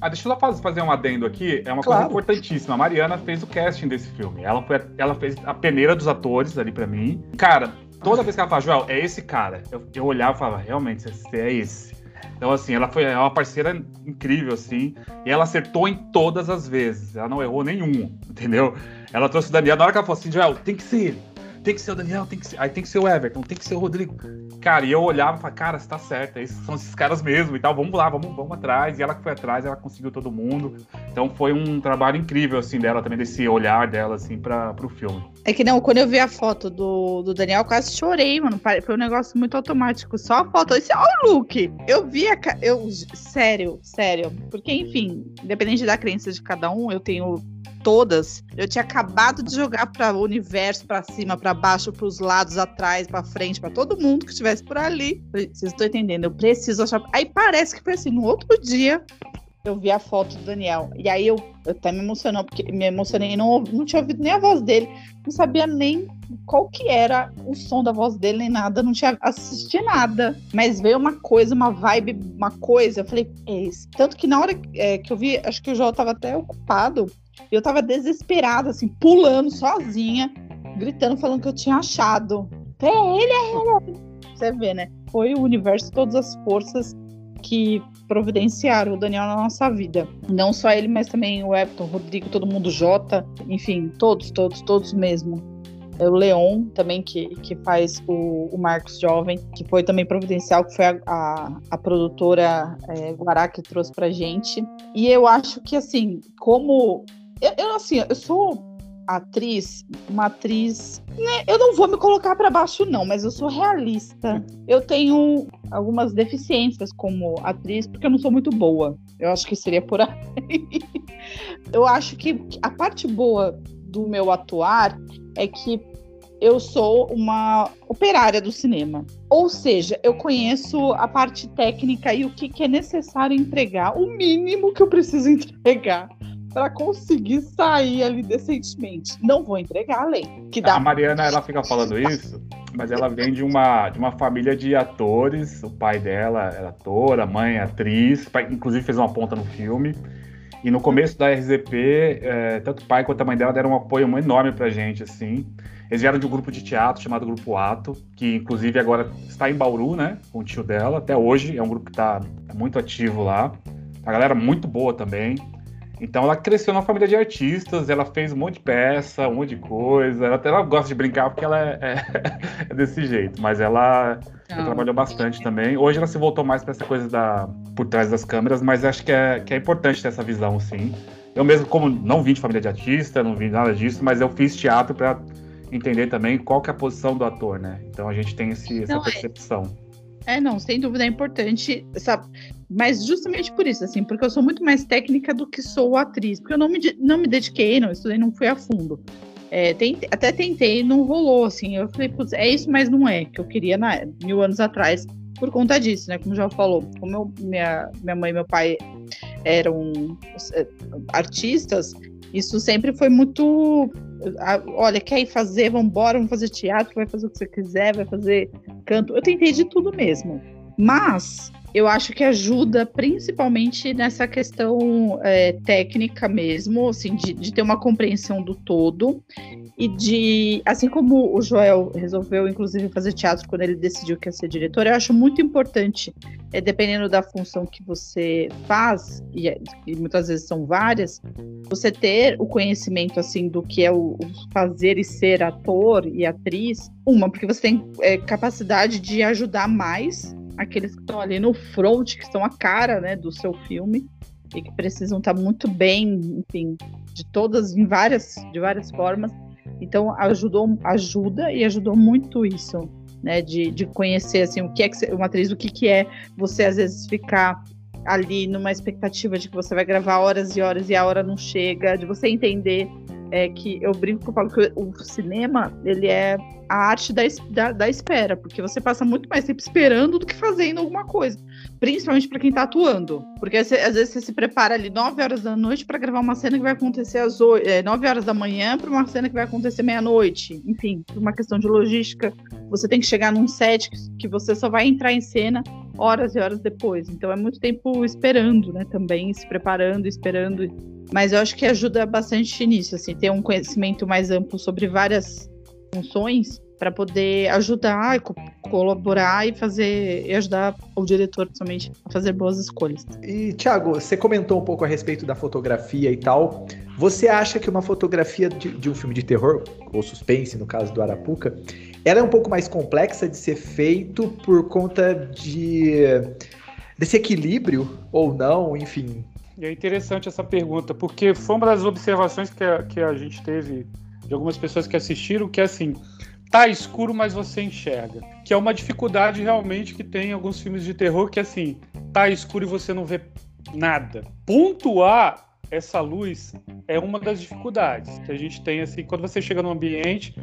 Ah, deixa eu só fazer um adendo aqui. É uma claro. coisa importantíssima. A Mariana fez o casting desse filme. Ela, foi, ela fez a peneira dos atores ali para mim. Cara, toda vez que ela fala, Joel, é esse cara. Eu, eu olhava e falava, realmente, você é esse. Então, assim, ela foi é uma parceira incrível, assim, e ela acertou em todas as vezes. Ela não errou nenhum, entendeu? Ela trouxe o Daniel, na hora que ela falou assim, Joel, tem que ser ele tem que ser o Daniel, tem que ser, aí tem que ser o Everton, tem que ser o Rodrigo. Cara, e eu olhava e falava, cara, você tá certo, esses são esses caras mesmo e tal, vamos lá, vamos, vamos atrás. E ela que foi atrás, ela conseguiu todo mundo. Então foi um trabalho incrível, assim, dela, também desse olhar dela, assim, para pro filme. É que não, quando eu vi a foto do, do Daniel, quase chorei, mano. Foi um negócio muito automático. Só a foto. Esse, olha o look! Eu vi a. Eu, sério, sério. Porque, enfim, independente da crença de cada um, eu tenho todas. Eu tinha acabado de jogar para o universo, para cima, para baixo, para os lados, atrás, para frente, para todo mundo que estivesse por ali. Vocês estão entendendo? Eu preciso achar. Aí parece que foi assim, no outro dia eu vi a foto do Daniel. E aí eu, eu até me emocionou, porque me emocionei, não, não tinha ouvido nem a voz dele, não sabia nem qual que era o som da voz dele, nem nada, não tinha assistido nada. Mas veio uma coisa, uma vibe, uma coisa, eu falei, é isso. Tanto que na hora é, que eu vi, acho que o João tava até ocupado, eu tava desesperada, assim, pulando sozinha, gritando, falando que eu tinha achado. É ele, é ele. Você vê, né? Foi o universo, todas as forças que providenciaram o Daniel na nossa vida. Não só ele, mas também o Everton, o Rodrigo, todo mundo, Jota, enfim, todos, todos, todos mesmo. É o Leon também, que, que faz o, o Marcos Jovem, que foi também providencial, que foi a, a, a produtora é, Guará que trouxe pra gente. E eu acho que, assim, como eu, eu, assim, eu sou atriz, uma atriz. Né, eu não vou me colocar para baixo, não, mas eu sou realista. Eu tenho algumas deficiências como atriz, porque eu não sou muito boa. Eu acho que seria por aí. eu acho que a parte boa do meu atuar é que eu sou uma operária do cinema. Ou seja, eu conheço a parte técnica e o que, que é necessário entregar, o mínimo que eu preciso entregar para conseguir sair ali decentemente. Não vou entregar a lei. Que dá... A Mariana, ela fica falando isso, mas ela vem de uma, de uma família de atores. O pai dela era ator, a mãe é atriz, inclusive fez uma ponta no filme. E no começo da RZP, é, tanto o pai quanto a mãe dela deram um apoio enorme pra gente, assim. Eles vieram de um grupo de teatro chamado Grupo Ato, que inclusive agora está em Bauru, né? Com o tio dela. Até hoje é um grupo que está muito ativo lá. A galera muito boa também. Então ela cresceu numa família de artistas, ela fez um monte de peça, um monte de coisa. Ela, ela gosta de brincar porque ela é, é, é desse jeito, mas ela, ela, trabalhou bastante também. Hoje ela se voltou mais para essa coisa da por trás das câmeras, mas acho que é, que é importante ter essa visão, sim. Eu mesmo, como não vim de família de artista, não vim nada disso, mas eu fiz teatro para entender também qual que é a posição do ator, né? Então a gente tem esse, essa não, é percepção. É, não, sem dúvida é importante, sabe? Mas justamente por isso, assim, porque eu sou muito mais técnica do que sou atriz, porque eu não me, não me dediquei, não estudei, não fui a fundo. É, tentei, até tentei, não rolou, assim. Eu falei, putz, é isso, mas não é, que eu queria na, mil anos atrás, por conta disso, né? Como já falou, como eu, minha, minha mãe e meu pai eram é, artistas, isso sempre foi muito. Olha, quer ir fazer? Embora, vamos fazer teatro, vai fazer o que você quiser, vai fazer canto. Eu tentei de tudo mesmo. Mas eu acho que ajuda principalmente nessa questão é, técnica mesmo, assim, de, de, ter uma compreensão do todo e de, assim como o Joel resolveu, inclusive, fazer teatro quando ele decidiu que ia ser diretor, eu acho muito importante, é, dependendo da função que você faz, e, e, muitas vezes são várias, você ter o conhecimento, assim, do que é o, o fazer e ser ator e atriz, uma, porque você tem é, capacidade de ajudar mais aqueles que estão ali no front, que estão a cara né, do seu filme e que precisam estar muito bem, enfim, de todas, em várias, de várias formas. Então ajudou, ajuda e ajudou muito isso, né? De, de conhecer assim o que é que uma atriz, o que, que é você às vezes ficar ali numa expectativa de que você vai gravar horas e horas e a hora não chega, de você entender é que eu brinco que eu falo que o cinema ele é a arte da, da, da, espera, porque você passa muito mais tempo esperando do que fazendo alguma coisa. Principalmente para quem está atuando. Porque às vezes você se prepara ali 9 horas da noite para gravar uma cena que vai acontecer às 8, é, 9 horas da manhã para uma cena que vai acontecer meia-noite. Enfim, por uma questão de logística, você tem que chegar num set que, que você só vai entrar em cena horas e horas depois. Então é muito tempo esperando, né? Também se preparando, esperando. Mas eu acho que ajuda bastante nisso, assim, ter um conhecimento mais amplo sobre várias funções para poder ajudar, co colaborar e fazer e ajudar o diretor somente a fazer boas escolhas. E Thiago, você comentou um pouco a respeito da fotografia e tal. Você acha que uma fotografia de, de um filme de terror ou suspense, no caso do Arapuca, ela é um pouco mais complexa de ser feito por conta de desse equilíbrio ou não, enfim? E é interessante essa pergunta, porque foi uma das observações que a, que a gente teve de algumas pessoas que assistiram, que é assim, tá escuro, mas você enxerga. Que é uma dificuldade realmente que tem em alguns filmes de terror, que é assim, tá escuro e você não vê nada. Pontuar essa luz é uma das dificuldades que a gente tem, assim, quando você chega num ambiente,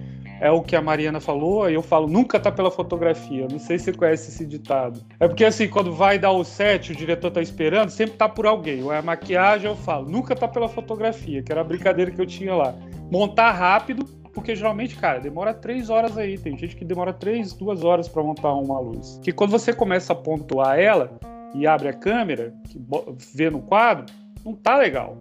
é o que a Mariana falou, aí eu falo, nunca tá pela fotografia. Não sei se você conhece esse ditado. É porque, assim, quando vai dar o set, o diretor tá esperando, sempre tá por alguém. Ou é a maquiagem, eu falo, nunca tá pela fotografia, que era a brincadeira que eu tinha lá. Montar rápido, porque geralmente, cara, demora três horas aí. Tem gente que demora três, duas horas para montar uma luz. Que quando você começa a pontuar ela e abre a câmera, vê no quadro, não tá legal.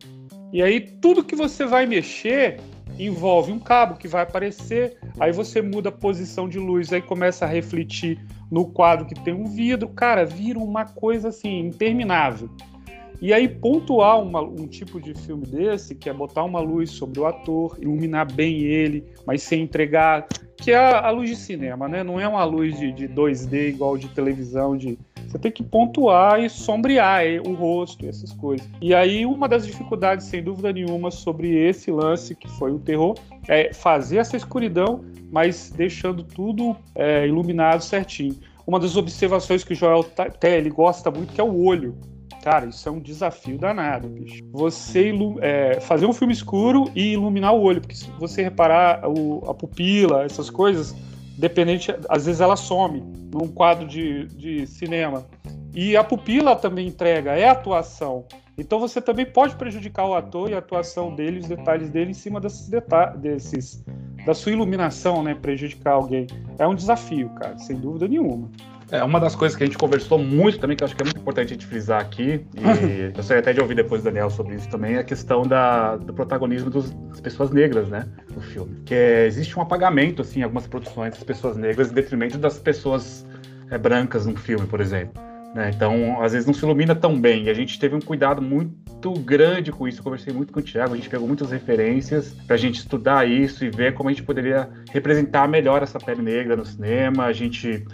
E aí tudo que você vai mexer envolve um cabo que vai aparecer, aí você muda a posição de luz, aí começa a refletir no quadro que tem um vidro, cara, vira uma coisa assim interminável. E aí, pontuar uma, um tipo de filme desse, que é botar uma luz sobre o ator, iluminar bem ele, mas sem entregar. Que é a, a luz de cinema, né? Não é uma luz de, de 2D igual de televisão, de. Você tem que pontuar e sombrear o rosto, essas coisas. E aí, uma das dificuldades, sem dúvida nenhuma, sobre esse lance, que foi o terror, é fazer essa escuridão, mas deixando tudo é, iluminado certinho. Uma das observações que o Joel Telly gosta muito, que é o olho. Cara, isso é um desafio danado, bicho. Você é, fazer um filme escuro e iluminar o olho, porque se você reparar o, a pupila, essas coisas, dependente, às vezes ela some num quadro de, de cinema. E a pupila também entrega, é atuação. Então você também pode prejudicar o ator e a atuação dele, os detalhes dele em cima desses detalhes, da sua iluminação, né? Prejudicar alguém. É um desafio, cara, sem dúvida nenhuma. É, uma das coisas que a gente conversou muito também, que eu acho que é muito importante a gente frisar aqui, e eu gostaria até de ouvir depois do Daniel sobre isso também, é a questão da, do protagonismo dos, das pessoas negras, né, no filme. Que é, existe um apagamento, assim, em algumas produções das pessoas negras em detrimento das pessoas é, brancas no filme, por exemplo. Né? Então, às vezes não se ilumina tão bem. E a gente teve um cuidado muito grande com isso. Eu conversei muito com o Thiago, a gente pegou muitas referências para a gente estudar isso e ver como a gente poderia representar melhor essa pele negra no cinema. A gente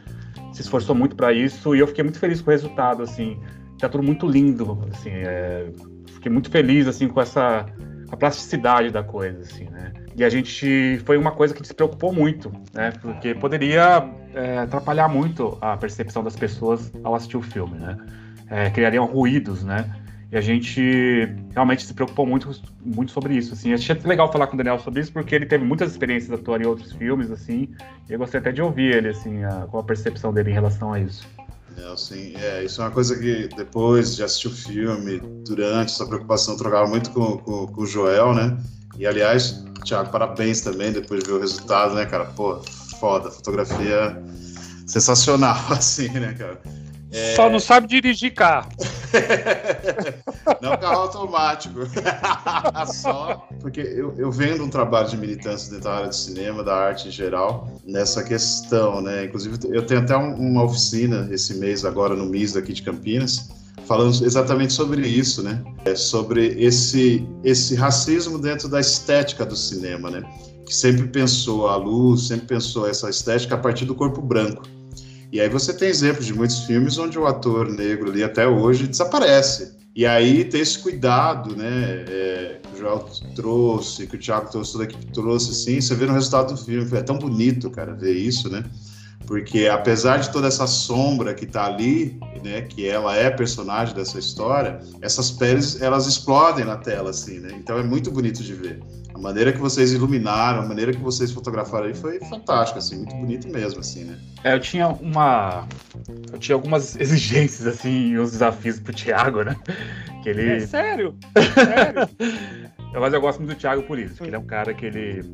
se esforçou muito para isso e eu fiquei muito feliz com o resultado, assim. Tá tudo muito lindo, assim. É... Fiquei muito feliz, assim, com essa a plasticidade da coisa, assim, né? E a gente foi uma coisa que se preocupou muito, né? Porque poderia é, atrapalhar muito a percepção das pessoas ao assistir o filme, né? É, criariam ruídos, né? E a gente realmente se preocupou muito, muito sobre isso, assim. Achei legal falar com o Daniel sobre isso, porque ele teve muitas experiências atuando em outros filmes, assim. E eu gostaria até de ouvir ele, assim, a, qual a percepção dele em relação a isso. É, assim, é, isso é uma coisa que depois de assistir o filme, durante essa preocupação, trocava muito com, com, com o Joel, né? E, aliás, Thiago, parabéns também, depois de ver o resultado, né, cara? Pô, foda, fotografia sensacional, assim, né, cara? É... Só não sabe dirigir carro. não carro automático. Só porque eu, eu vendo um trabalho de militância dentro da área de cinema, da arte em geral, nessa questão, né? Inclusive, eu tenho até um, uma oficina esse mês, agora no MIS daqui de Campinas, falando exatamente sobre isso, né? É sobre esse, esse racismo dentro da estética do cinema, né? Que sempre pensou a luz, sempre pensou essa estética a partir do corpo branco. E aí você tem exemplos de muitos filmes onde o ator negro ali até hoje desaparece. E aí tem esse cuidado, né? É, que o Joel trouxe, que o Thiago trouxe, toda a equipe trouxe, assim, você vê no resultado do filme. É tão bonito, cara, ver isso, né? Porque apesar de toda essa sombra que tá ali, né, que ela é personagem dessa história, essas peles elas explodem na tela assim, né? Então é muito bonito de ver. A maneira que vocês iluminaram, a maneira que vocês fotografaram aí foi fantástica, assim, muito bonito mesmo, assim, né? É, eu tinha uma. Eu tinha algumas exigências, assim, os desafios pro Thiago, né? Que ele. É sério? Sério? Mas eu gosto muito do Thiago por isso, que ele é um cara que ele.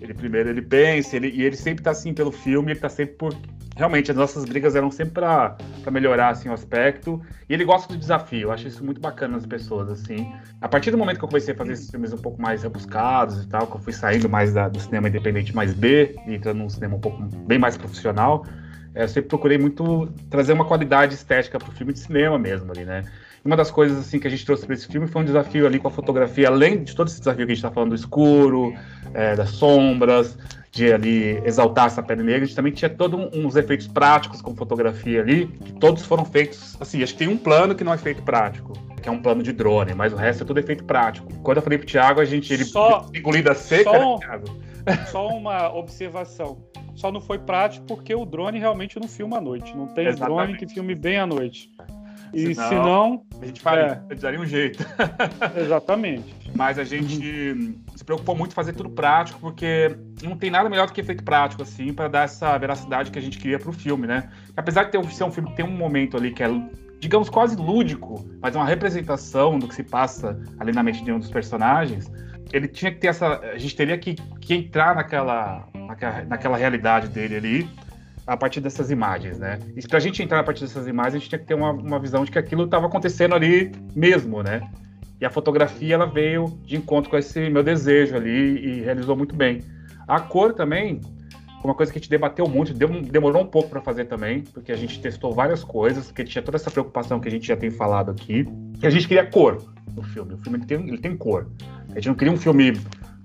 Ele primeiro ele pensa, ele, e ele sempre tá assim pelo filme, ele tá sempre por realmente as nossas brigas eram sempre para melhorar assim o aspecto. E ele gosta do desafio, eu acho isso muito bacana nas pessoas assim. A partir do momento que eu comecei a fazer esses filmes um pouco mais rebuscados e tal, que eu fui saindo mais da, do cinema independente mais B e entrando num cinema um pouco bem mais profissional, é, eu sempre procurei muito trazer uma qualidade estética para o filme de cinema mesmo ali, né? Uma das coisas assim que a gente trouxe para esse filme foi um desafio ali com a fotografia, além de todo esse desafio que a gente está falando do escuro, é, das sombras, de ali exaltar essa pele negra, a gente também tinha todos uns efeitos práticos com fotografia ali, que todos foram feitos, assim, acho que tem um plano que não é feito prático, que é um plano de drone, mas o resto é tudo efeito prático. Quando eu falei pro Thiago, a gente, ele só, engolida seca, só, né? Só uma observação. Só não foi prático porque o drone realmente não filma à noite. Não tem Exatamente. drone que filme bem à noite. E senão, senão a gente faria, é. daria um jeito. Exatamente. Mas a gente se preocupou muito em fazer tudo prático, porque não tem nada melhor do que efeito prático, assim, para dar essa veracidade que a gente queria pro filme, né? Apesar de ter um, ser um filme que tem um momento ali que é, digamos, quase lúdico, mas é uma representação do que se passa ali na mente de um dos personagens, ele tinha que ter essa. A gente teria que, que entrar naquela, naquela, naquela realidade dele ali a partir dessas imagens, né? E para a gente entrar a partir dessas imagens, a gente tinha que ter uma, uma visão de que aquilo estava acontecendo ali mesmo, né? E a fotografia ela veio de encontro com esse meu desejo ali e realizou muito bem. A cor também, uma coisa que a gente debateu muito, demorou um pouco para fazer também, porque a gente testou várias coisas, porque tinha toda essa preocupação que a gente já tem falado aqui, que a gente queria cor no filme. O filme ele tem, ele tem cor. A gente não queria um filme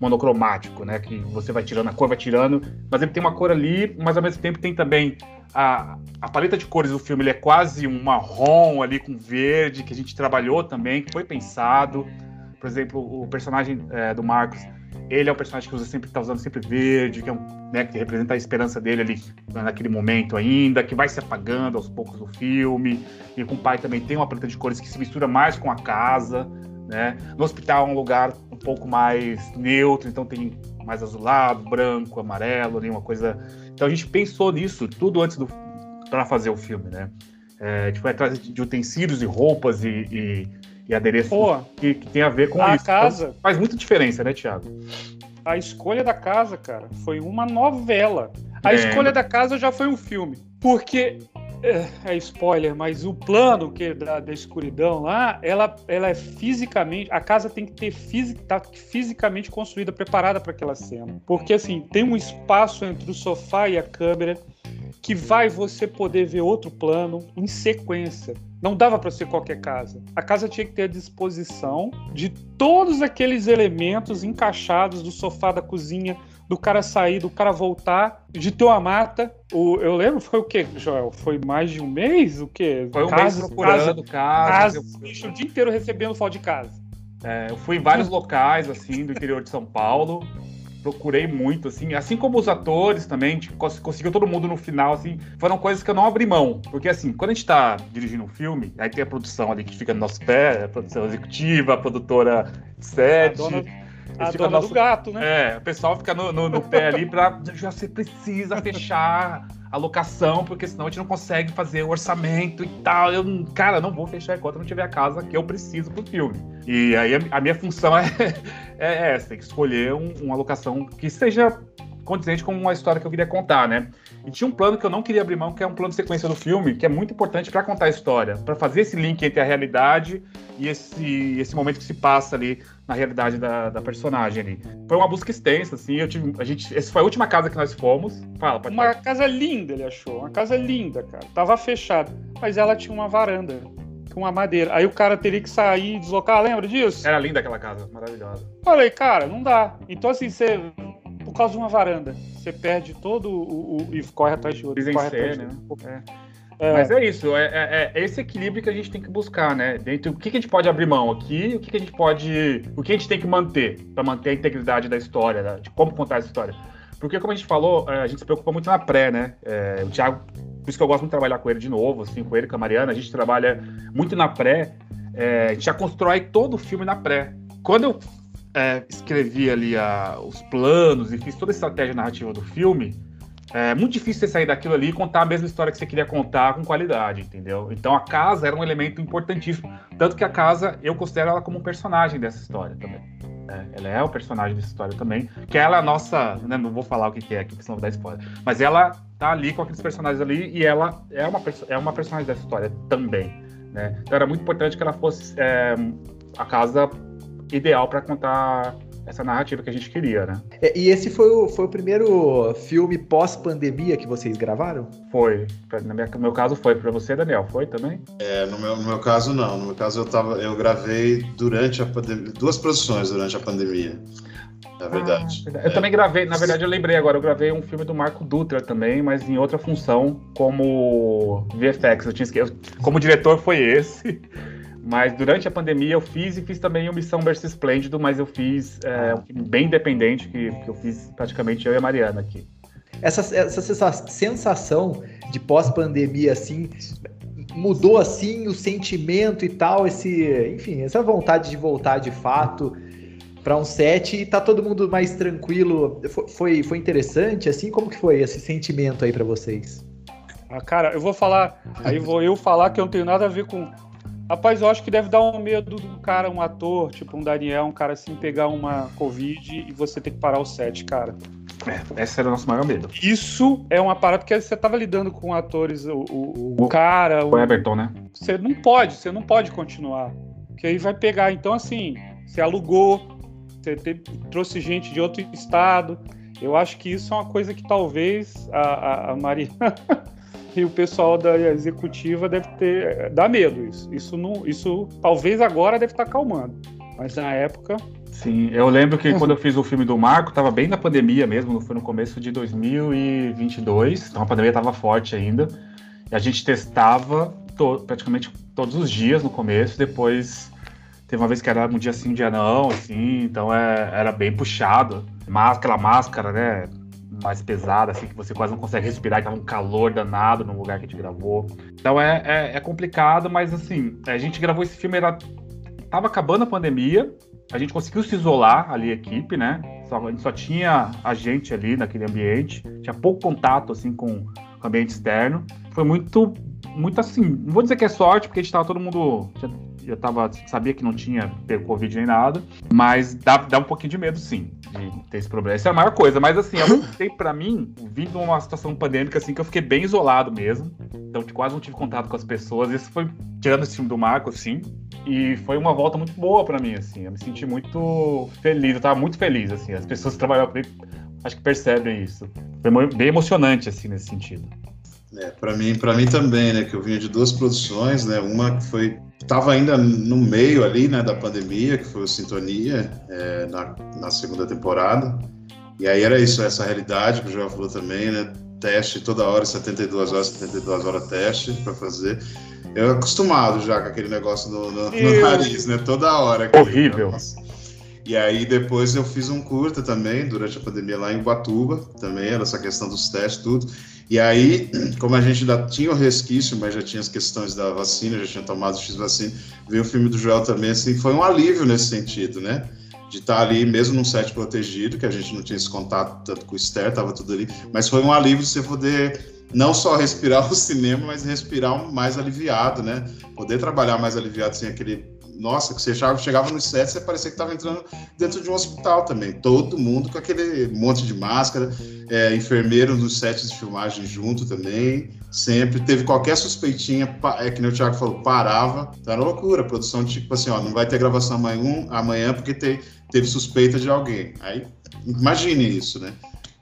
monocromático, né? Que você vai tirando a cor, vai tirando, mas ele tem uma cor ali, mas ao mesmo tempo tem também a, a paleta de cores do filme, ele é quase um marrom ali com verde, que a gente trabalhou também, que foi pensado. Por exemplo, o personagem é, do Marcos, ele é um personagem que usa sempre, tá usando sempre verde, que, é um, né, que representa a esperança dele ali naquele momento ainda, que vai se apagando aos poucos no filme. E com o pai também tem uma paleta de cores que se mistura mais com a casa. Né? No hospital é um lugar um pouco mais neutro, então tem mais azulado, branco, amarelo, ali, uma coisa. Então a gente pensou nisso tudo antes do para fazer o filme, né? É, tipo, atrás de utensílios e roupas e, e, e adereços que, que, tem a ver com a isso. casa. Então, faz muita diferença, né, Thiago? A escolha da casa, cara, foi uma novela. A é. escolha da casa já foi um filme. Porque é, é, spoiler, mas o plano que da, da, escuridão lá, ela, ela é fisicamente, a casa tem que ter fisic, tá fisicamente construída, preparada para aquela cena. Porque assim, tem um espaço entre o sofá e a câmera que vai você poder ver outro plano em sequência. Não dava para ser qualquer casa. A casa tinha que ter a disposição de todos aqueles elementos encaixados do sofá da cozinha, do cara sair, do cara voltar, de ter uma mata. O, eu lembro, foi o quê, Joel? Foi mais de um mês? O quê? Foi um casa, mês procurando casa. casa eu... o dia inteiro recebendo foto de casa. É, eu fui em vários locais, assim, do interior de São Paulo. Procurei muito, assim, assim como os atores também, tipo, conseguiu todo mundo no final, assim, foram coisas que eu não abri mão. Porque, assim, quando a gente tá dirigindo um filme, aí tem a produção ali que fica no nosso pé, a produção executiva, a produtora set, a dona a dona nosso... do gato, né? É, o pessoal fica no, no, no pé ali pra. Já você precisa fechar a locação, porque senão a gente não consegue fazer o orçamento e tal. Eu, cara, não vou fechar enquanto não tiver a casa que eu preciso pro filme. E aí a, a minha função é, é essa, tem que escolher um, uma locação que seja condizente com uma história que eu queria contar, né? E tinha um plano que eu não queria abrir mão, que é um plano de sequência do filme, que é muito importante para contar a história, para fazer esse link entre a realidade e esse, esse momento que se passa ali na realidade da, da personagem ali. Foi uma busca extensa, assim, eu tive, a gente, essa foi a última casa que nós fomos. Fala, pode Uma casa linda, ele achou, uma casa linda, cara. Tava fechada, mas ela tinha uma varanda com uma madeira. Aí o cara teria que sair e deslocar, lembra disso? Era linda aquela casa, maravilhosa. Falei, cara, não dá. Então, assim, você por causa de uma varanda. Você perde todo o. o e corre atrás de outro. Corre atrás né? É. É. Mas é isso, é, é, é, esse equilíbrio que a gente tem que buscar, né? Dentro o que, que a gente pode abrir mão aqui, o que, que a gente pode. O que a gente tem que manter para manter a integridade da história, né? de como contar essa história. Porque, como a gente falou, é, a gente se preocupa muito na pré, né? É, o Thiago, por isso que eu gosto muito de trabalhar com ele de novo, assim, com ele, com a Mariana, a gente trabalha muito na pré, é, a gente já constrói todo o filme na pré. Quando eu é, escrevi ali a, os planos e fiz toda a estratégia narrativa do filme, é muito difícil você sair daquilo ali e contar a mesma história que você queria contar com qualidade, entendeu? Então a casa era um elemento importantíssimo. Tanto que a casa, eu considero ela como um personagem dessa história também. Né? Ela é o personagem dessa história também. Que ela é a nossa. Né? Não vou falar o que é aqui, senão vou dar spoiler. Mas ela tá ali com aqueles personagens ali e ela é uma, é uma personagem dessa história também. Né? Então era muito importante que ela fosse é, a casa ideal para contar essa narrativa que a gente queria, né? É, e esse foi o, foi o primeiro filme pós-pandemia que vocês gravaram? Foi. No meu caso foi. Para você, Daniel, foi também? É, no meu, no meu caso não. No meu caso eu, tava, eu gravei durante a pandemia, duas produções durante a pandemia. É verdade. Ah, eu é. também gravei, na verdade eu lembrei agora, eu gravei um filme do Marco Dutra também, mas em outra função, como VFX. Eu tinha esquecido. Como diretor foi esse. Mas durante a pandemia eu fiz e fiz também o Missão Berço Esplêndido, mas eu fiz é, um filme bem independente, que, que eu fiz praticamente eu e a Mariana aqui. Essa, essa sensação de pós-pandemia, assim, mudou assim o sentimento e tal, esse, enfim, essa vontade de voltar de fato para um set e tá todo mundo mais tranquilo. Foi, foi interessante, assim, como que foi esse sentimento aí para vocês? Ah, cara, eu vou falar, aí vou eu falar que eu não tenho nada a ver com Rapaz, eu acho que deve dar um medo do cara, um ator, tipo um Daniel, um cara assim, pegar uma Covid e você ter que parar o set, cara. É, esse era o nosso maior medo. Isso é uma parada, porque você tava lidando com atores, o, o, o cara. O, o Everton, né? Você não pode, você não pode continuar. Porque aí vai pegar. Então, assim, você alugou, você trouxe gente de outro estado. Eu acho que isso é uma coisa que talvez a, a, a Maria e o pessoal da executiva deve ter dá medo isso. Isso não, isso talvez agora deve estar calmando, mas na época Sim, eu lembro que quando eu fiz o filme do Marco, estava bem na pandemia mesmo, foi no começo de 2022, então a pandemia estava forte ainda. E a gente testava to praticamente todos os dias no começo, depois teve uma vez que era um dia sim, um dia não, assim, então é, era bem puxado. Aquela máscara, né? Mais pesada, assim, que você quase não consegue respirar, que tava um calor danado no lugar que a gente gravou. Então é, é, é complicado, mas assim, a gente gravou esse filme, era, tava acabando a pandemia, a gente conseguiu se isolar ali, a equipe, né? Só, a gente só tinha a gente ali naquele ambiente, tinha pouco contato, assim, com o ambiente externo. Foi muito, muito assim, não vou dizer que é sorte, porque a gente tava todo mundo já tava, sabia que não tinha pego Covid nem nada, mas dá, dá um pouquinho de medo, sim, de ter esse problema. Essa é a maior coisa, mas assim, eu tempo para mim, vindo uma situação pandêmica, assim, que eu fiquei bem isolado mesmo, então quase não tive contato com as pessoas, isso foi, tirando esse filme do Marco, assim, e foi uma volta muito boa para mim, assim, eu me senti muito feliz, eu tava muito feliz, assim, as pessoas que trabalharam comigo, acho que percebem isso. Foi bem emocionante, assim, nesse sentido. É, para mim, para mim também, né, que eu vinha de duas produções, né, uma que foi estava ainda no meio ali, né, da pandemia, que foi o Sintonia, é, na, na segunda temporada, e aí era isso, essa realidade que o João falou também, né, teste toda hora, 72 horas, 72 horas teste para fazer. Eu acostumado já com aquele negócio no, no, no nariz, né, toda hora. Horrível. Negócio. E aí depois eu fiz um curta também, durante a pandemia lá em Ubatuba, também era essa questão dos testes, tudo. E aí, como a gente ainda tinha o resquício, mas já tinha as questões da vacina, já tinha tomado o X-vacina, veio o filme do Joel também, assim, foi um alívio nesse sentido, né? De estar ali, mesmo num set protegido, que a gente não tinha esse contato tanto com o Esther, tava tudo ali, mas foi um alívio você poder não só respirar o cinema, mas respirar mais aliviado, né? Poder trabalhar mais aliviado sem aquele nossa, que você chegava, chegava no set, você parecia que estava entrando dentro de um hospital também. Todo mundo com aquele monte de máscara, é, enfermeiro nos sets de filmagem junto também, sempre. Teve qualquer suspeitinha, é que nem o Thiago falou, parava. Então era loucura, produção tipo assim, ó, não vai ter gravação amanhã, amanhã porque te, teve suspeita de alguém. Aí, imagine isso, né?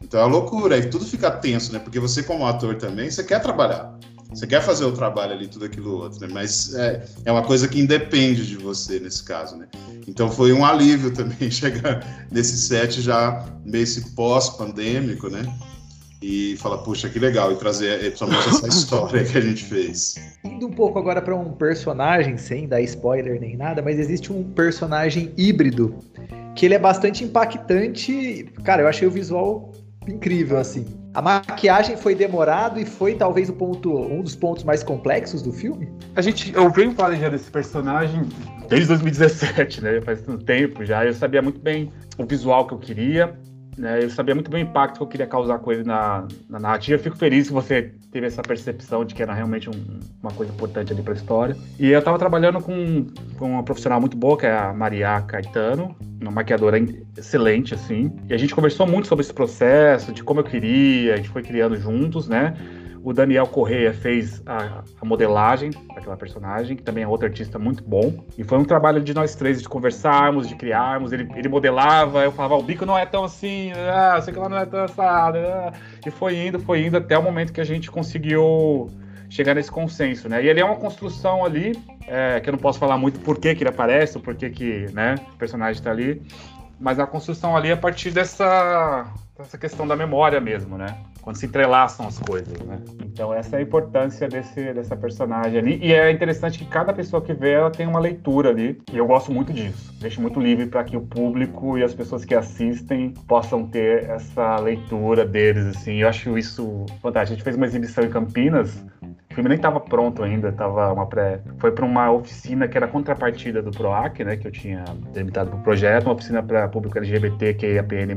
Então é loucura, aí tudo fica tenso, né? Porque você, como ator também, você quer trabalhar. Você quer fazer o trabalho ali, tudo aquilo outro, né? Mas é, é uma coisa que independe de você nesse caso, né? Então foi um alívio também chegar nesse set já nesse pós-pandêmico, né? E falar, puxa, que legal, e trazer principalmente essa história que a gente fez. Indo um pouco agora para um personagem, sem dar spoiler nem nada, mas existe um personagem híbrido que ele é bastante impactante. Cara, eu achei o visual incrível, assim. A maquiagem foi demorado e foi talvez o ponto, um dos pontos mais complexos do filme? A gente, eu venho planejando esse personagem desde 2017, né? Faz tanto tempo já. Eu sabia muito bem o visual que eu queria, né? Eu sabia muito bem o impacto que eu queria causar com ele na, na narrativa. Eu fico feliz que você teve essa percepção de que era realmente um, uma coisa importante ali para a história. E eu estava trabalhando com, com uma profissional muito boa, que é a Maria Caetano, uma maquiadora excelente, assim. E a gente conversou muito sobre esse processo, de como eu queria, a gente foi criando juntos, né? O Daniel Correia fez a, a, modelagem daquela personagem, que também é outro artista muito bom. E foi um trabalho de nós três, de conversarmos, de criarmos. Ele, ele modelava, eu falava, o bico não é tão assim, ah, sei que lá não é tão assado. Ah. E foi indo, foi indo até o momento que a gente conseguiu chegar nesse consenso, né? E ele é uma construção ali, é, que eu não posso falar muito por que, que ele aparece, por que, que né, o personagem está ali, mas a construção ali é a partir dessa, dessa questão da memória mesmo, né? Quando se entrelaçam as coisas, né? Então essa é a importância desse, dessa personagem ali. E é interessante que cada pessoa que vê, ela tem uma leitura ali. E eu gosto muito disso. Deixo muito livre para que o público e as pessoas que assistem possam ter essa leitura deles, assim. Eu acho isso fantástico. A gente fez uma exibição em Campinas o filme nem estava pronto ainda, tava uma pré. Foi para uma oficina que era contrapartida do PROAC, né? Que eu tinha delimitado para o projeto, uma oficina para público LGBT, que é APN.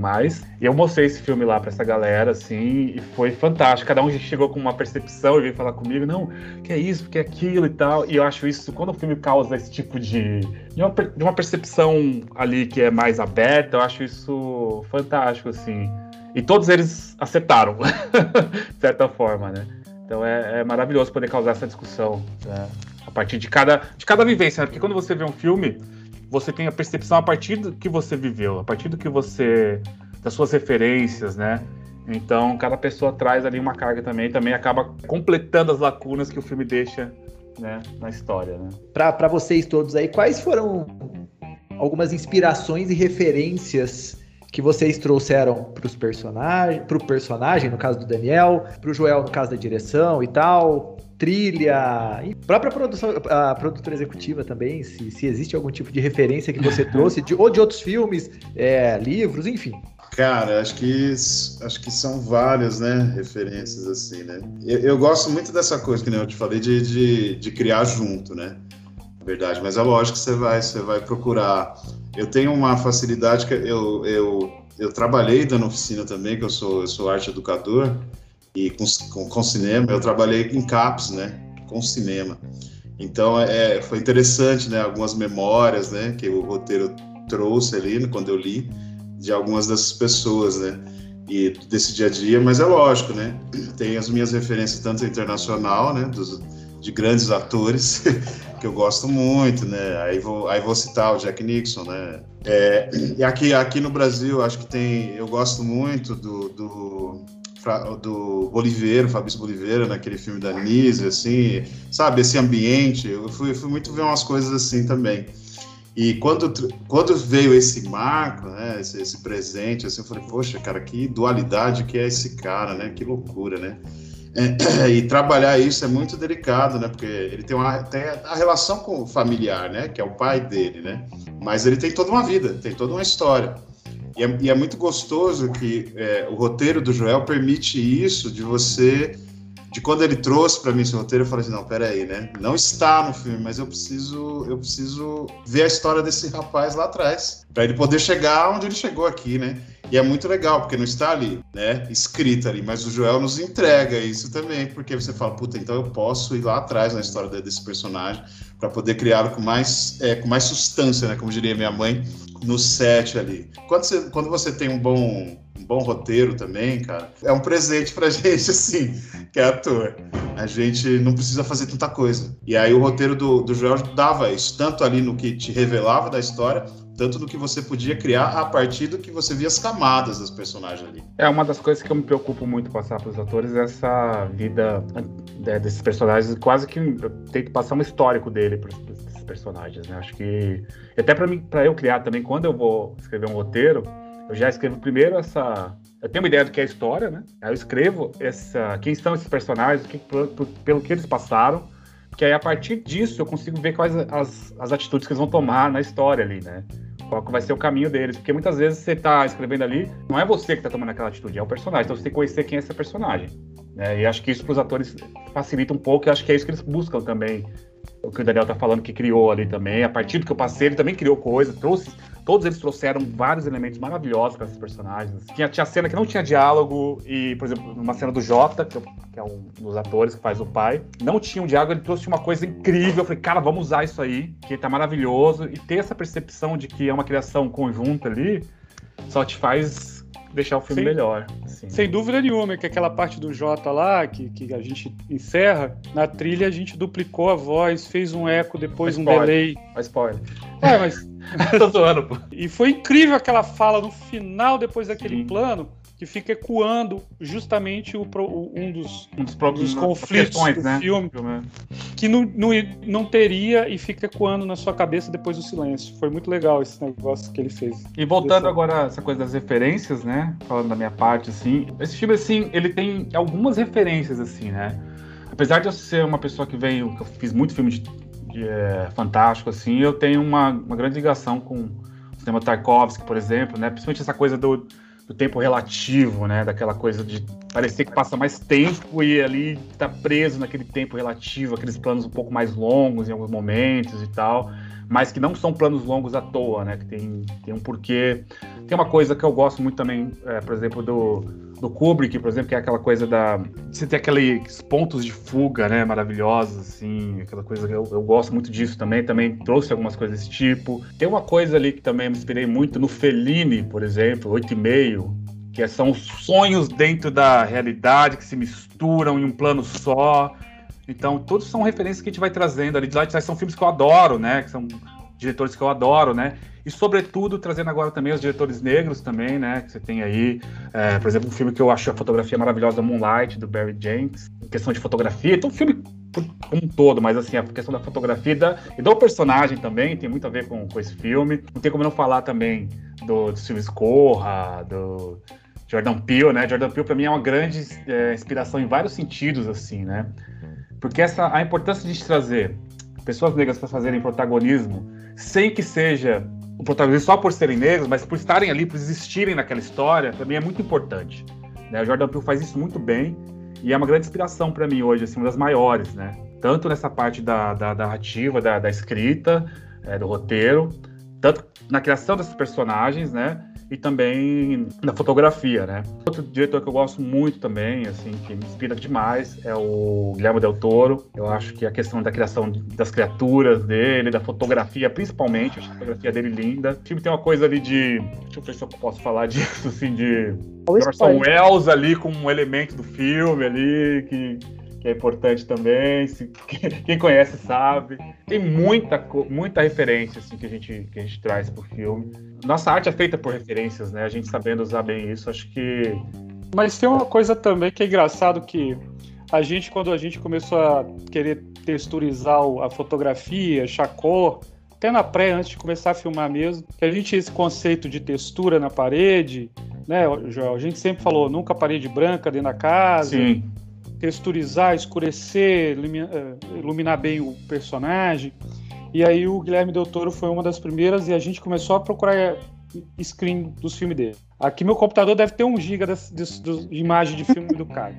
E eu mostrei esse filme lá para essa galera, assim, e foi fantástico. Cada um chegou com uma percepção e veio falar comigo, não, que é isso, que é aquilo e tal. E eu acho isso, quando o filme causa esse tipo de. de uma, de uma percepção ali que é mais aberta, eu acho isso fantástico, assim. E todos eles acertaram, de certa forma, né? Então é, é maravilhoso poder causar essa discussão né? a partir de cada, de cada vivência, né? porque quando você vê um filme, você tem a percepção a partir do que você viveu, a partir do que você. das suas referências, né? Então cada pessoa traz ali uma carga também, também acaba completando as lacunas que o filme deixa né, na história. Né? Para vocês todos aí, quais foram algumas inspirações e referências que vocês trouxeram para os personagens, para o personagem, no caso do Daniel, para o Joel no caso da direção e tal, trilha, e própria produção, a produtora executiva também, se, se existe algum tipo de referência que você trouxe, de, ou de outros filmes, é, livros, enfim. Cara, acho que acho que são várias, né, referências assim, né. Eu, eu gosto muito dessa coisa que eu te falei de, de, de criar junto, né verdade. Mas é lógico que você vai, você vai procurar. Eu tenho uma facilidade que eu, eu, eu trabalhei dando oficina também, que eu sou, eu sou arte educador, e com, com, com cinema, eu trabalhei em CAPS, né, com cinema. Então, é, foi interessante, né, algumas memórias, né, que o roteiro trouxe ali, quando eu li, de algumas dessas pessoas, né, e desse dia a dia, mas é lógico, né, tem as minhas referências tanto internacional, né, dos, de grandes atores que eu gosto muito, né? Aí vou, aí vou citar o Jack Nixon, né? É, e aqui, aqui no Brasil, acho que tem. Eu gosto muito do, do, do Boliveiro, Fabrício Boliveiro, naquele filme da Nise, assim, sabe? Esse ambiente. Eu fui, fui muito ver umas coisas assim também. E quando, quando veio esse marco, né, esse, esse presente, assim, eu falei, poxa, cara, que dualidade que é esse cara, né? Que loucura, né? É, e trabalhar isso é muito delicado, né? Porque ele tem, uma, tem a relação com o familiar, né? Que é o pai dele, né? Mas ele tem toda uma vida, tem toda uma história. E é, e é muito gostoso que é, o roteiro do Joel permite isso, de você de quando ele trouxe para mim esse roteiro, eu falei assim, não, peraí, né? Não está no filme, mas eu preciso, eu preciso ver a história desse rapaz lá atrás, para ele poder chegar onde ele chegou aqui, né? E é muito legal, porque não está ali, né, escrito ali, mas o Joel nos entrega isso também, porque você fala, puta, então eu posso ir lá atrás na história desse personagem para poder criá-lo com mais, é, com mais substância, né, como diria minha mãe, no set ali. Quando você, quando você tem um bom, um bom roteiro também, cara, é um presente pra gente, assim, que é ator. A gente não precisa fazer tanta coisa. E aí o roteiro do, do Joel dava isso, tanto ali no que te revelava da história, tanto do que você podia criar a partir do que você via as camadas dos personagens ali. É uma das coisas que eu me preocupo muito passar para os atores é essa vida né, desses personagens, quase que eu tento passar um histórico dele para esses personagens, né? Acho que até para mim, para eu criar também, quando eu vou escrever um roteiro, eu já escrevo primeiro essa eu tenho uma ideia do que é a história, né? Aí eu escrevo essa, quem são esses personagens, que, pelo que eles passaram, que aí a partir disso eu consigo ver quais as, as atitudes que eles vão tomar na história ali, né? Qual vai ser o caminho deles. Porque muitas vezes você tá escrevendo ali, não é você que tá tomando aquela atitude, é o personagem. Então você tem que conhecer quem é esse personagem. Né? E acho que isso para os atores facilita um pouco, e acho que é isso que eles buscam também. O que o Daniel tá falando que criou ali também. A partir do que eu passei, ele também criou coisa, trouxe Todos eles trouxeram vários elementos maravilhosos para esses personagens. Tinha, tinha cena que não tinha diálogo, e, por exemplo, numa cena do Jota, que, que, é um dos atores que faz o pai, não tinha um diálogo, ele trouxe uma coisa incrível. Eu falei, cara, vamos usar isso aí, que tá maravilhoso. E ter essa percepção de que é uma criação conjunta ali, só te faz deixar o filme Sim. melhor. Assim. Sem dúvida nenhuma, que aquela parte do Jota lá, que, que a gente encerra, na trilha a gente duplicou a voz, fez um eco, depois um delay. Mas spoiler. É, mas. Tô zoando, pô. E foi incrível aquela fala no final, depois daquele Sim. plano que fica ecoando justamente o, o um dos, um dos, dos conflitos do né? filme, que não, não, não teria e fica ecoando na sua cabeça depois do silêncio. Foi muito legal esse negócio que ele fez. E voltando agora a essa coisa das referências, né? Falando da minha parte, assim, esse filme, assim, ele tem algumas referências, assim, né? Apesar de eu ser uma pessoa que veio, que eu fiz muito filme de, de é, fantástico, assim, eu tenho uma, uma grande ligação com o cinema Tarkovsky, por exemplo, né? Principalmente essa coisa do do tempo relativo, né? Daquela coisa de parecer que passa mais tempo e ali tá preso naquele tempo relativo, aqueles planos um pouco mais longos em alguns momentos e tal, mas que não são planos longos à toa, né? Que tem, tem um porquê. Tem uma coisa que eu gosto muito também, é, por exemplo, do, do Kubrick, por exemplo, que é aquela coisa da. Você tem aqueles pontos de fuga, né? Maravilhosos, assim, aquela coisa que eu, eu gosto muito disso também. Também trouxe algumas coisas desse tipo. Tem uma coisa ali que também me inspirei muito no Fellini, por exemplo, 8,5, que são sonhos dentro da realidade que se misturam em um plano só. Então, todos são referências que a gente vai trazendo ali. De lá são filmes que eu adoro, né? Que são diretores que eu adoro, né? E, sobretudo, trazendo agora também os diretores negros também, né? Que você tem aí, é, por exemplo, um filme que eu acho a fotografia maravilhosa, Moonlight, do Barry Jenkins, questão de fotografia. Então, o filme como um todo, mas assim, a questão da fotografia da, e do personagem também tem muito a ver com, com esse filme. Não tem como não falar também do, do Silvio Scorra, do Jordan Peele, né? Jordan Peele, para mim, é uma grande é, inspiração em vários sentidos, assim, né? Porque essa, a importância de trazer pessoas negras para fazerem protagonismo, sem que seja o protagonismo só por serem negros, mas por estarem ali, por existirem naquela história, também é muito importante. Né? O Jordan Peele faz isso muito bem e é uma grande inspiração para mim hoje, assim, uma das maiores, né? Tanto nessa parte da, da, da narrativa, da, da escrita, é, do roteiro, tanto na criação desses personagens, né? E também na fotografia, né? Outro diretor que eu gosto muito também, assim, que me inspira demais, é o Guilherme Del Toro. Eu acho que a questão da criação das criaturas dele, da fotografia, principalmente, acho a fotografia dele linda. O filme tem uma coisa ali de. Deixa eu ver se eu posso falar disso, assim, de. Orson Welles ali com um elemento do filme ali, que que é importante também. Se, quem conhece sabe. Tem muita, muita referência assim, que, a gente, que a gente traz pro filme. Nossa arte é feita por referências, né? A gente sabendo usar bem isso, acho que. Mas tem uma coisa também que é engraçado que a gente, quando a gente começou a querer texturizar a fotografia, chacor, até na pré, antes de começar a filmar mesmo, que a gente tinha esse conceito de textura na parede, né, A gente sempre falou, nunca parede branca dentro da casa. Sim texturizar, escurecer, eh, iluminar bem o personagem. E aí o Guilherme Del Toro foi uma das primeiras e a gente começou a procurar screen dos filmes dele. Aqui meu computador deve ter um giga de, de, de imagem de filme do cara.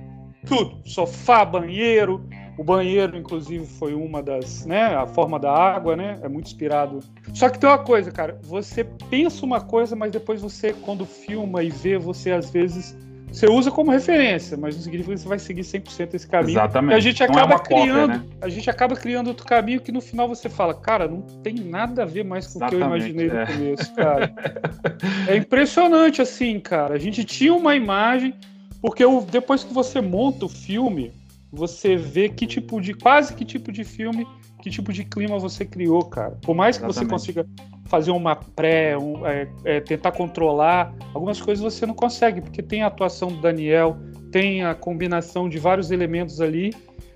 Tudo, sofá, banheiro, o banheiro, inclusive, foi uma das, né, a forma da água, né, é muito inspirado. Só que tem uma coisa, cara, você pensa uma coisa, mas depois você, quando filma e vê, você às vezes você usa como referência, mas não significa que você vai seguir 100% esse caminho. Exatamente. E a gente acaba é criando, cópia, né? a gente acaba criando outro caminho que no final você fala, cara, não tem nada a ver mais com Exatamente, o que eu imaginei no é. começo, cara. é impressionante assim, cara. A gente tinha uma imagem, porque depois que você monta o filme, você vê que tipo de quase que tipo de filme, que tipo de clima você criou, cara. Por mais que Exatamente. você consiga fazer uma pré, um, é, é, tentar controlar. Algumas coisas você não consegue, porque tem a atuação do Daniel, tem a combinação de vários elementos ali.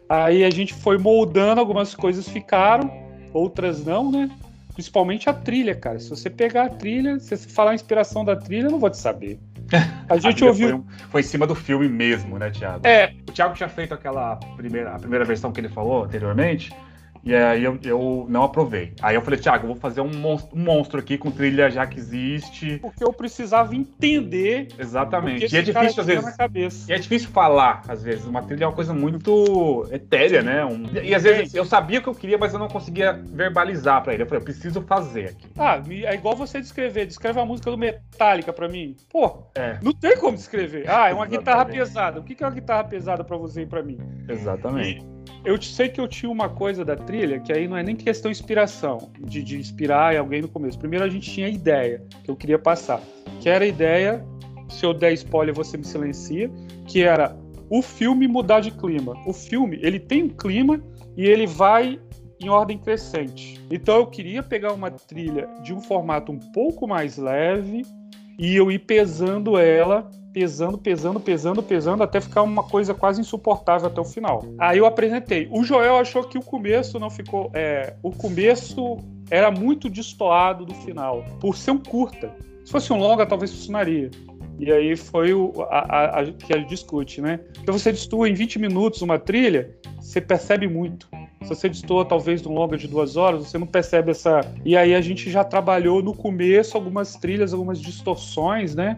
Aí a gente foi moldando, algumas coisas ficaram, outras não, né? Principalmente a trilha, cara. Se você pegar a trilha, se você falar a inspiração da trilha, eu não vou te saber. A gente a ouviu. Foi, foi, em cima do filme mesmo, né, Thiago? É. O Thiago tinha feito aquela primeira, a primeira versão que ele falou anteriormente E aí eu, eu não aprovei. Aí eu falei, Thiago, eu vou fazer um monstro, um monstro aqui com trilha já que existe. Porque eu precisava entender. Exatamente. E é difícil às vezes. E é difícil falar, às vezes. Uma trilha é uma coisa muito etérea, né? Um... E às vezes eu sabia o que eu queria, mas eu não conseguia verbalizar para ele. Eu falei, eu preciso fazer aqui. Ah, é igual você descrever. Descreve a música do Metallica para mim. Pô, é. não tem como descrever. Ah, é uma guitarra pesada. O que é uma guitarra pesada para você e para mim? Exatamente. E eu sei que eu tinha uma coisa da trilha que aí não é nem questão de inspiração, de, de inspirar alguém no começo. Primeiro a gente tinha a ideia que eu queria passar, que era a ideia, se eu der spoiler você me silencia, que era o filme mudar de clima. O filme, ele tem um clima e ele vai em ordem crescente. Então eu queria pegar uma trilha de um formato um pouco mais leve e eu ir pesando ela pesando, pesando, pesando, pesando, até ficar uma coisa quase insuportável até o final. Aí eu apresentei. O Joel achou que o começo não ficou. É, o começo era muito destoado do final, por ser um curta. Se fosse um longa, talvez funcionaria. E aí foi o a, a, a, que a gente discute, né? Porque você destoa em 20 minutos uma trilha, você percebe muito. Se você destoa talvez um longa de duas horas, você não percebe essa. E aí a gente já trabalhou no começo algumas trilhas, algumas distorções, né?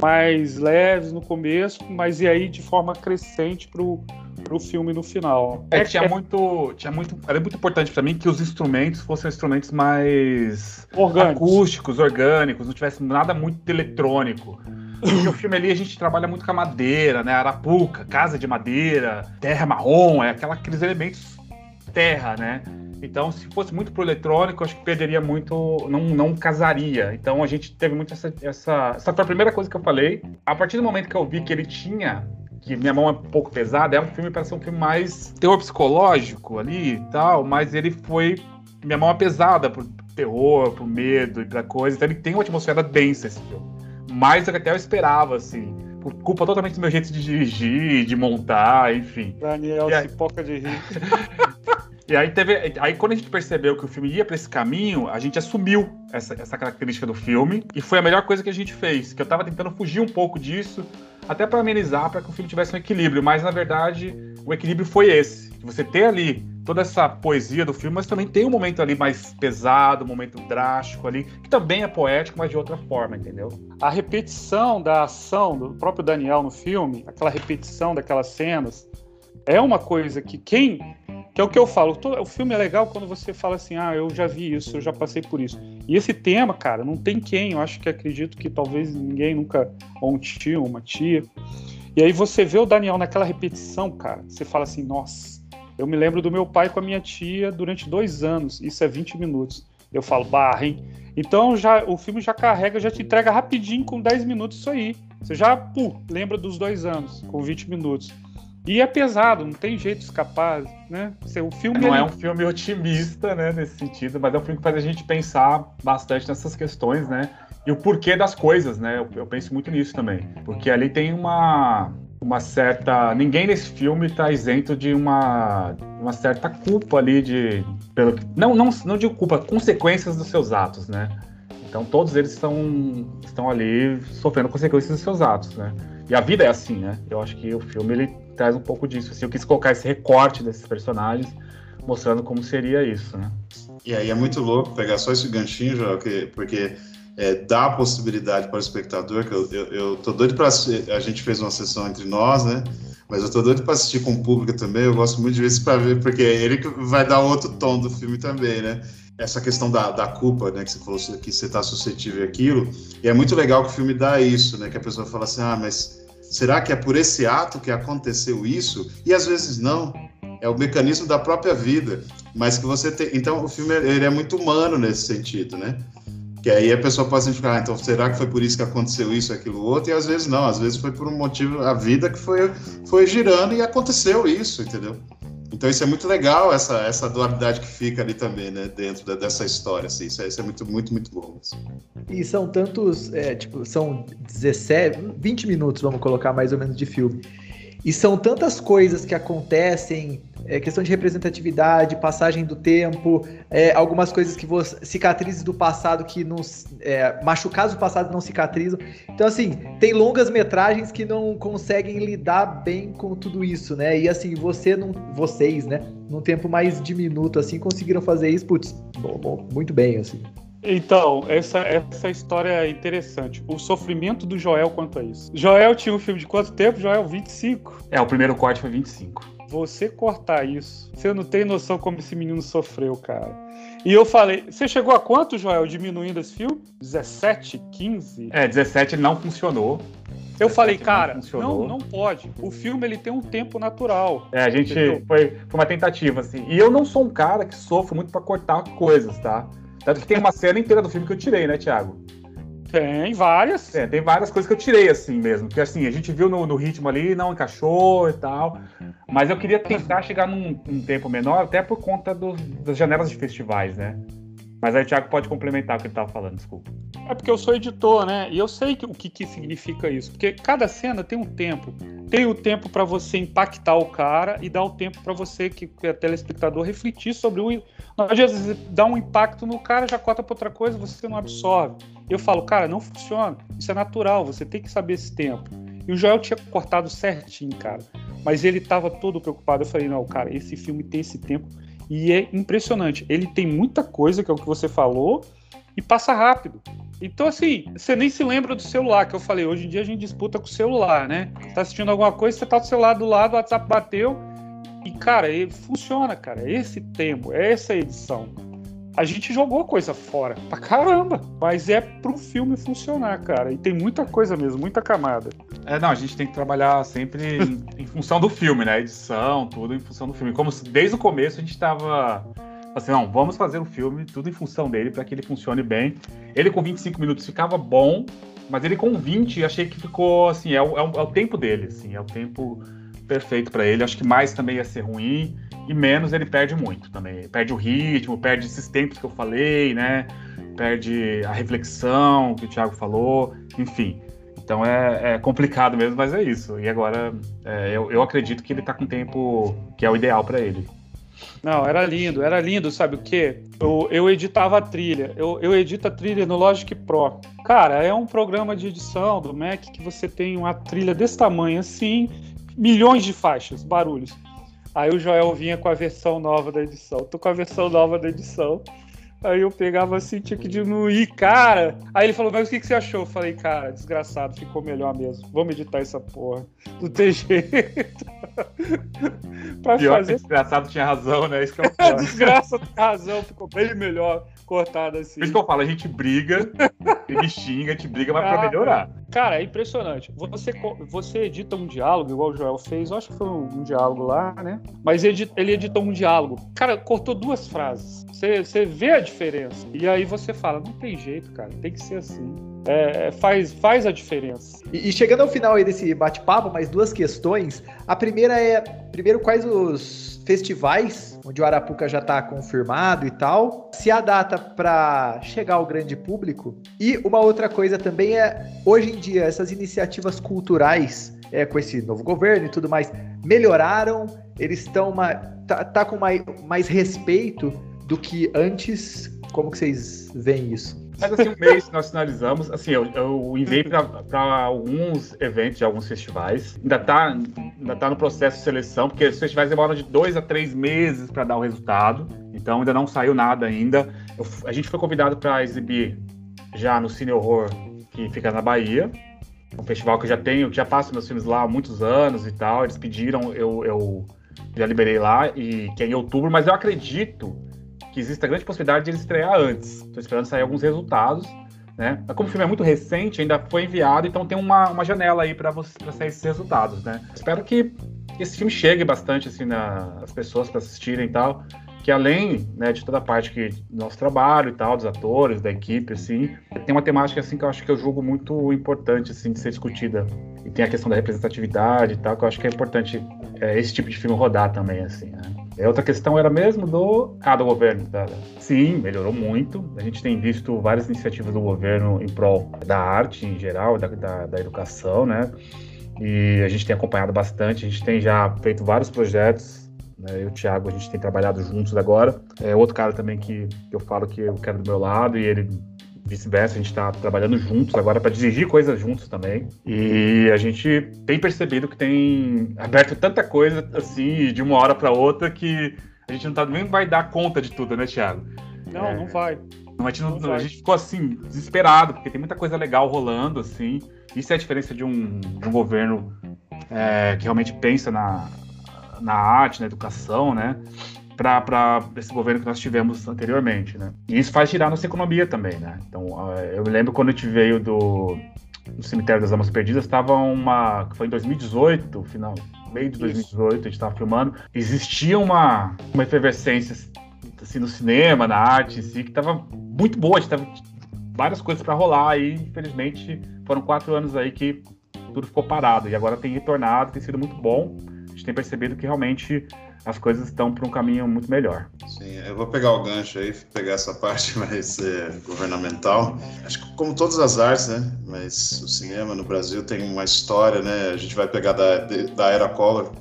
mais leves no começo, mas e aí de forma crescente pro, pro filme no final. É, tinha muito, tinha muito, era muito importante para mim que os instrumentos fossem instrumentos mais orgânicos. acústicos, orgânicos, não tivesse nada muito eletrônico. Porque o filme ali a gente trabalha muito com a madeira, né? Arapuca, casa de madeira, terra marrom, é aquela, aqueles elementos terra, né? Então, se fosse muito pro eletrônico, acho que perderia muito, não, não casaria. Então, a gente teve muito essa, essa. Essa foi a primeira coisa que eu falei. A partir do momento que eu vi que ele tinha que minha mão é um pouco pesada, é um filme para ser um filme mais terror psicológico ali e tal, mas ele foi minha mão é pesada pro terror, pro medo e pra coisa, então ele tem uma atmosfera densa esse filme. Mais do que até eu esperava, assim. Por culpa totalmente do meu jeito de dirigir, de montar, enfim. Daniel e aí... pipoca de rir. E aí teve. Aí quando a gente percebeu que o filme ia para esse caminho, a gente assumiu essa, essa característica do filme. E foi a melhor coisa que a gente fez. Que eu tava tentando fugir um pouco disso, até para amenizar, para que o filme tivesse um equilíbrio. Mas na verdade, o equilíbrio foi esse. Você ter ali toda essa poesia do filme, mas também tem um momento ali mais pesado, um momento drástico ali, que também é poético, mas de outra forma, entendeu? A repetição da ação do próprio Daniel no filme, aquela repetição daquelas cenas, é uma coisa que quem que é o que eu falo. O filme é legal quando você fala assim, ah, eu já vi isso, eu já passei por isso. E esse tema, cara, não tem quem. Eu acho que acredito que talvez ninguém nunca. Ou um tio, uma tia. E aí você vê o Daniel naquela repetição, cara. Você fala assim, nossa, eu me lembro do meu pai com a minha tia durante dois anos. Isso é 20 minutos. Eu falo, barra, hein? Então já, o filme já carrega, já te entrega rapidinho com 10 minutos isso aí. Você já, pô, lembra dos dois anos, com 20 minutos. E é pesado, não tem jeito de escapar, né? O filme não ele... é um filme otimista, né, nesse sentido, mas é um filme que faz a gente pensar bastante nessas questões, né? E o porquê das coisas, né? Eu, eu penso muito nisso também, porque ali tem uma uma certa, ninguém nesse filme está isento de uma uma certa culpa ali de pelo não não não digo culpa, consequências dos seus atos, né? Então todos eles estão estão ali sofrendo consequências dos seus atos, né? E a vida é assim, né? Eu acho que o filme ele traz um pouco disso. Assim, eu quis colocar esse recorte desses personagens, mostrando como seria isso, né? E aí é muito louco pegar só esse ganchinho, já, porque é, dá a possibilidade para o espectador, que eu, eu, eu tô doido para a gente fez uma sessão entre nós, né? Mas eu tô doido para assistir com o público também. Eu gosto muito de ver isso para ver, porque é ele que vai dar outro tom do filme também, né? Essa questão da, da culpa, né? Que você falou que você está suscetível àquilo. E é muito legal que o filme dá isso, né? Que a pessoa fala assim, ah, mas Será que é por esse ato que aconteceu isso? E às vezes não. É o mecanismo da própria vida. Mas que você tem. Então o filme ele é muito humano nesse sentido, né? Que aí a pessoa pode identificar, ah, então será que foi por isso que aconteceu isso, aquilo, outro? E às vezes não, às vezes foi por um motivo, a vida que foi, foi girando e aconteceu isso, entendeu? Então isso é muito legal, essa, essa dualidade que fica ali também, né, dentro da, dessa história, assim, isso é, isso é, muito, muito, muito bom. Assim. E são tantos, é, tipo, são 17, 20 minutos, vamos colocar mais ou menos, de filme. E são tantas coisas que acontecem é, questão de representatividade, passagem do tempo, é, algumas coisas que você, cicatrizes do passado que não é, machucados do passado não cicatrizam. Então assim tem longas metragens que não conseguem lidar bem com tudo isso, né? E assim você não, vocês, né? Num tempo mais diminuto assim conseguiram fazer isso, putz, bom, bom, muito bem assim. Então, essa, essa história é interessante. O sofrimento do Joel quanto a isso. Joel tinha um filme de quanto tempo? Joel, 25. É, o primeiro corte foi 25 você cortar isso, você não tem noção como esse menino sofreu, cara. E eu falei, você chegou a quanto, Joel, diminuindo esse filme? 17, 15? É, 17 não funcionou. Eu falei, cara, não, não, não, pode. O filme ele tem um tempo natural. É, a gente foi, foi uma tentativa assim. E eu não sou um cara que sofre muito para cortar coisas, tá? Tanto que tem uma cena inteira do filme que eu tirei, né, Thiago? Tem várias. É, tem várias coisas que eu tirei assim mesmo. Que assim, a gente viu no, no ritmo ali, não encaixou e tal. Mas eu queria tentar chegar num, num tempo menor, até por conta do, das janelas de festivais, né? Mas aí o Thiago pode complementar o que ele estava falando, desculpa. É porque eu sou editor, né? E eu sei que, o que, que significa isso. Porque cada cena tem um tempo. Tem o tempo para você impactar o cara e dá o tempo para você, que, que é telespectador, refletir sobre o. Às vezes dá um impacto no cara, já cota para outra coisa, você não absorve. Eu falo, cara, não funciona. Isso é natural, você tem que saber esse tempo. E o Joel tinha cortado certinho, cara. Mas ele estava todo preocupado. Eu falei, não, cara, esse filme tem esse tempo e é impressionante. Ele tem muita coisa, que é o que você falou, e passa rápido. Então, assim, você nem se lembra do celular, que eu falei, hoje em dia a gente disputa com o celular, né? Tá assistindo alguma coisa, você tá do celular do lado, o WhatsApp bateu, e, cara, ele funciona, cara. Esse tempo, essa edição a gente jogou coisa fora pra caramba. Mas é pro filme funcionar, cara. E tem muita coisa mesmo, muita camada. É, não, a gente tem que trabalhar sempre em, em função do filme, né? Edição, tudo em função do filme. Como desde o começo a gente tava assim, não, vamos fazer o filme tudo em função dele para que ele funcione bem. Ele com 25 minutos ficava bom, mas ele com 20 achei que ficou assim, é o, é o, é o tempo dele, assim, é o tempo perfeito para ele. Acho que mais também ia ser ruim e menos ele perde muito também. Perde o ritmo, perde esses tempos que eu falei, né? Perde a reflexão que o Thiago falou, enfim. Então é, é complicado mesmo, mas é isso. E agora é, eu, eu acredito que ele tá com tempo que é o ideal para ele. Não, era lindo, era lindo, sabe o quê? Eu, eu editava a trilha, eu, eu edito a trilha no Logic Pro. Cara, é um programa de edição do Mac que você tem uma trilha desse tamanho assim, milhões de faixas, barulhos. Aí o Joel vinha com a versão nova da edição. Tô com a versão nova da edição. Aí eu pegava assim, tinha que diminuir, cara. Aí ele falou, mas o que, que você achou? Eu falei, cara, desgraçado, ficou melhor mesmo. Vamos editar essa porra. Não tem jeito. pra Pior fazer... que desgraçado tinha razão, né? Isso que eu é Desgraça tinha razão, ficou bem melhor cortado assim. Por isso que eu falo, a gente briga, ele xinga, a gente briga, mas cara, pra melhorar. Cara, é impressionante. Você, você edita um diálogo, igual o Joel fez, eu acho que foi um, um diálogo lá, né? Mas ele, ele editou um diálogo. Cara, cortou duas frases. Você, você vê a diferença. E aí você fala, não tem jeito, cara, tem que ser assim. É, faz, faz a diferença. E, e, chegando ao final aí desse bate-papo, mais duas questões. A primeira é, primeiro, quais os festivais onde o Arapuca já está confirmado e tal, se a data para chegar ao grande público. E uma outra coisa também é, hoje em dia, essas iniciativas culturais, é, com esse novo governo e tudo mais, melhoraram, eles estão tá, tá, com mais, mais respeito do que antes. Como que vocês veem isso? Mas assim, um mês nós finalizamos. Assim, eu, eu enviei para alguns eventos de alguns festivais. Ainda está ainda tá no processo de seleção, porque os festivais demoram de dois a três meses para dar o resultado. Então ainda não saiu nada ainda. Eu, a gente foi convidado para exibir já no Cine Horror, que fica na Bahia. Um festival que eu já tenho, que já passo meus filmes lá há muitos anos e tal. Eles pediram, eu, eu já liberei lá, e que é em outubro, mas eu acredito que existe a grande possibilidade de ele estrear antes. Estou esperando sair alguns resultados. Né? Mas como o filme é muito recente, ainda foi enviado, então tem uma, uma janela aí para sair esses resultados. Né? Espero que esse filme chegue bastante assim, nas pessoas para assistirem e tal. Que além né, de toda a parte que, do nosso trabalho e tal, dos atores, da equipe, assim, tem uma temática assim que eu acho que eu julgo muito importante assim, de ser discutida. E tem a questão da representatividade e tal, que eu acho que é importante é, esse tipo de filme rodar também, assim, né? É, outra questão era mesmo do, ah, do governo. Tá? Sim, melhorou muito. A gente tem visto várias iniciativas do governo em prol da arte em geral, da, da, da educação, né? e a gente tem acompanhado bastante. A gente tem já feito vários projetos. Né? Eu e o Thiago, a gente tem trabalhado juntos agora. É outro cara também que, que eu falo que eu quero do meu lado e ele vice-versa, a gente está trabalhando juntos agora para dirigir coisas juntos também. E a gente tem percebido que tem aberto tanta coisa assim de uma hora para outra que a gente não tá, nem vai dar conta de tudo, né, Thiago? Não, é, não vai. A, gente não, não a gente ficou assim, desesperado, porque tem muita coisa legal rolando, assim. Isso é a diferença de um, de um governo é, que realmente pensa na, na arte, na educação, né? Para esse governo que nós tivemos anteriormente, né? E isso faz girar nossa economia também, né? Então, eu me lembro quando a gente veio do, do cemitério das almas perdidas, estava uma, foi em 2018, final, meio de 2018, a gente estava filmando, existia uma, uma efervescência assim no cinema, na arte, assim, que estava muito boa, a gente tava várias coisas para rolar e infelizmente foram quatro anos aí que tudo ficou parado e agora tem retornado, tem sido muito bom. A gente tem percebido que realmente as coisas estão para um caminho muito melhor. Sim, eu vou pegar o gancho aí, pegar essa parte mais é, governamental. Acho que como todas as artes, né? Mas o cinema no Brasil tem uma história, né? A gente vai pegar da, da era Collor,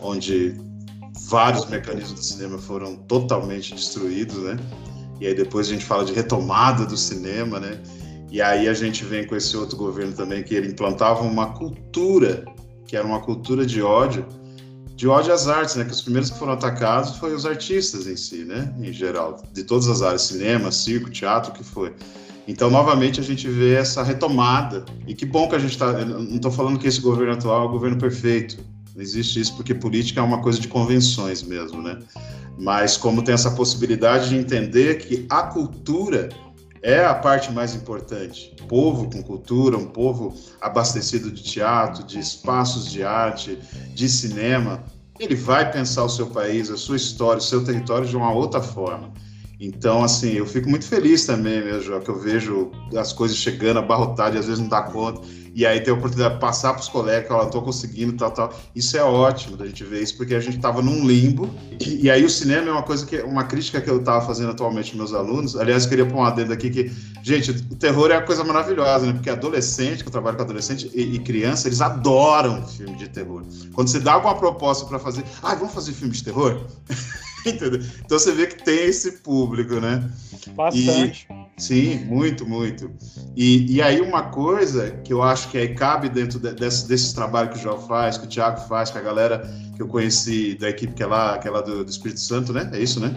onde vários mecanismos do cinema foram totalmente destruídos, né? E aí depois a gente fala de retomada do cinema, né? E aí a gente vem com esse outro governo também que ele implantava uma cultura que era uma cultura de ódio de ódio às artes, né? Que os primeiros que foram atacados foram os artistas em si, né? Em geral, de todas as áreas, cinema, circo, teatro, o que foi. Então, novamente, a gente vê essa retomada. E que bom que a gente está. Não estou falando que esse governo atual é o governo perfeito. Não existe isso, porque política é uma coisa de convenções mesmo, né? Mas como tem essa possibilidade de entender que a cultura é a parte mais importante. Um povo com cultura, um povo abastecido de teatro, de espaços de arte, de cinema, ele vai pensar o seu país, a sua história, o seu território de uma outra forma. Então, assim, eu fico muito feliz também, mesmo, que eu vejo as coisas chegando, abarrotado, e às vezes não dá conta e aí ter a oportunidade de passar para os colegas, ó, estou conseguindo, tal, tal. Isso é ótimo da gente ver isso, porque a gente estava num limbo. E, e, aí o cinema é uma coisa que, uma crítica que eu estava fazendo atualmente meus alunos. Aliás, eu queria pôr um adendo aqui que, gente, o terror é uma coisa maravilhosa, né? Porque adolescente, que eu trabalho com adolescente e, e criança, eles adoram filme de terror. Quando você dá alguma proposta para fazer, ah, vamos fazer filme de terror? Entendeu? Então você vê que tem esse público, né? Bastante. E, sim, muito, muito. E, e aí uma coisa que eu acho que aí cabe dentro de, desse, desses trabalhos que o João faz, que o Thiago faz, que a galera que eu conheci da equipe que é lá, que é lá do, do Espírito Santo, né? É isso, né?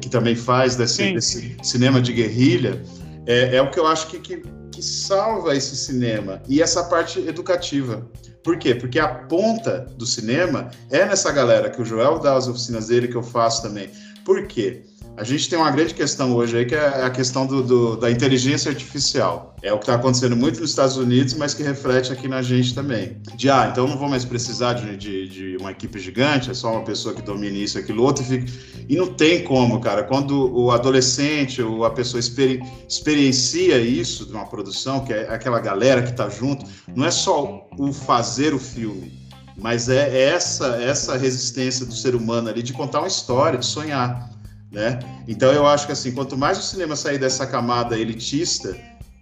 Que também faz desse, desse cinema de guerrilha, é, é, o que eu acho que, que, que salva esse cinema e essa parte educativa. Por quê? Porque a ponta do cinema é nessa galera que o Joel dá as oficinas dele, que eu faço também. Por quê? A gente tem uma grande questão hoje aí, que é a questão do, do da inteligência artificial. É o que está acontecendo muito nos Estados Unidos, mas que reflete aqui na gente também. De, ah, então não vou mais precisar de, de, de uma equipe gigante, é só uma pessoa que domine isso, aquilo, outro. E, fica... e não tem como, cara. Quando o adolescente ou a pessoa experi... experiencia isso de uma produção, que é aquela galera que está junto, não é só o fazer o filme, mas é essa, essa resistência do ser humano ali de contar uma história, de sonhar né? Então eu acho que assim, quanto mais o cinema sair dessa camada elitista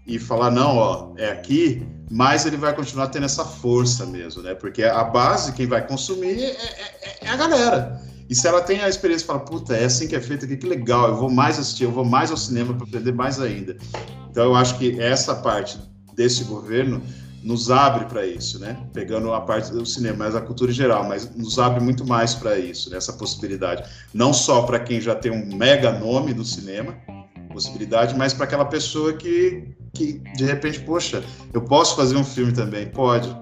e falar não, ó, é aqui, mais ele vai continuar tendo essa força mesmo, né? Porque a base, quem vai consumir é, é, é a galera. E se ela tem a experiência e fala, puta, é assim que é feito aqui, que legal, eu vou mais assistir, eu vou mais ao cinema para aprender mais ainda. Então eu acho que essa parte desse governo nos abre para isso, né? Pegando a parte do cinema, mas a cultura em geral, mas nos abre muito mais para isso, né? essa possibilidade. Não só para quem já tem um mega nome no cinema, possibilidade, mas para aquela pessoa que, que, de repente, poxa, eu posso fazer um filme também? Pode.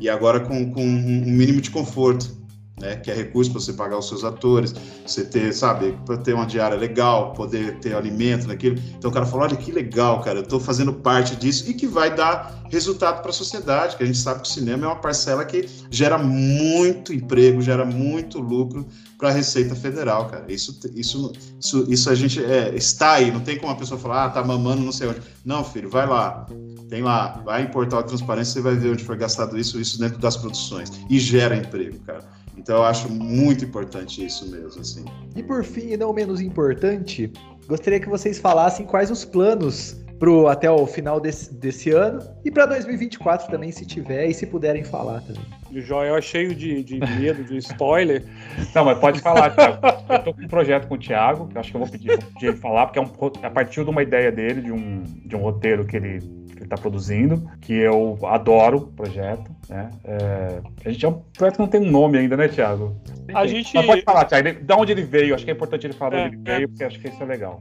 E agora com, com um mínimo de conforto né? Que é recurso para você pagar os seus atores, você ter, sabe, para ter uma diária legal, poder ter alimento naquilo. Então o cara falou: olha que legal, cara, eu estou fazendo parte disso e que vai dar resultado para a sociedade, que a gente sabe que o cinema é uma parcela que gera muito emprego, gera muito lucro para a Receita Federal, cara. Isso, isso, isso, isso a gente é, está aí, não tem como a pessoa falar, ah, tá mamando não sei onde. Não, filho, vai lá, tem lá, vai em portal de transparência, você vai ver onde foi gastado isso, isso dentro das produções. E gera emprego, cara. Então eu acho muito importante isso mesmo, assim. E por fim, e não menos importante, gostaria que vocês falassem quais os planos pro, até o final desse, desse ano e para 2024 também, se tiver e se puderem falar também. O Joel é cheio de, de medo, de spoiler. Não, mas pode falar, Thiago. Eu tô com um projeto com o Thiago, que eu acho que eu vou pedir, vou pedir ele falar, porque é, um, é a partir de uma ideia dele, de um, de um roteiro que ele que ele está produzindo, que eu adoro o projeto. Né? É, a gente é um projeto que não tem um nome ainda, né, Thiago? A gente... Mas pode falar, Thiago, de onde ele veio. Acho que é importante ele falar é, de onde ele veio, porque acho que isso é legal.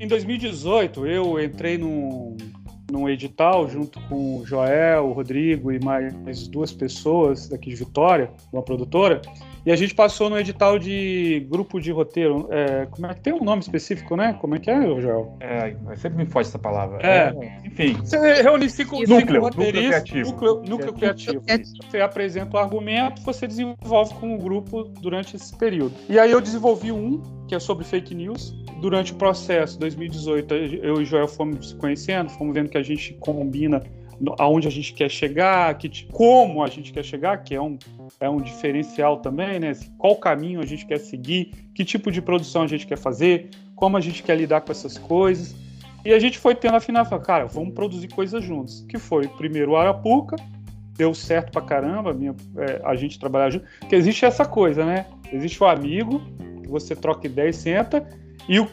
Em 2018, eu entrei num, num edital junto com o Joel, o Rodrigo e mais duas pessoas daqui de Vitória, uma produtora, e a gente passou no edital de grupo de roteiro. É, como é que tem um nome específico, né? Como é que é, Joel? É, sempre me foge essa palavra. É. é enfim. Você reúne cinco, núcleo, cinco roteiristas, núcleo criativo. Núcleo, núcleo criativo. Você apresenta o argumento, você desenvolve com o grupo durante esse período. E aí eu desenvolvi um, que é sobre fake news. Durante o processo, 2018, eu e o Joel fomos se conhecendo, fomos vendo que a gente combina aonde a gente quer chegar, que, como a gente quer chegar, que é um, é um diferencial também, né? Qual caminho a gente quer seguir, que tipo de produção a gente quer fazer, como a gente quer lidar com essas coisas. E a gente foi tendo a final, cara, vamos produzir coisas juntos. Que foi primeiro o Arapuca, deu certo pra caramba, minha, é, a gente trabalhar junto. Porque existe essa coisa, né? Existe o amigo, que você troca ideia e senta, e o,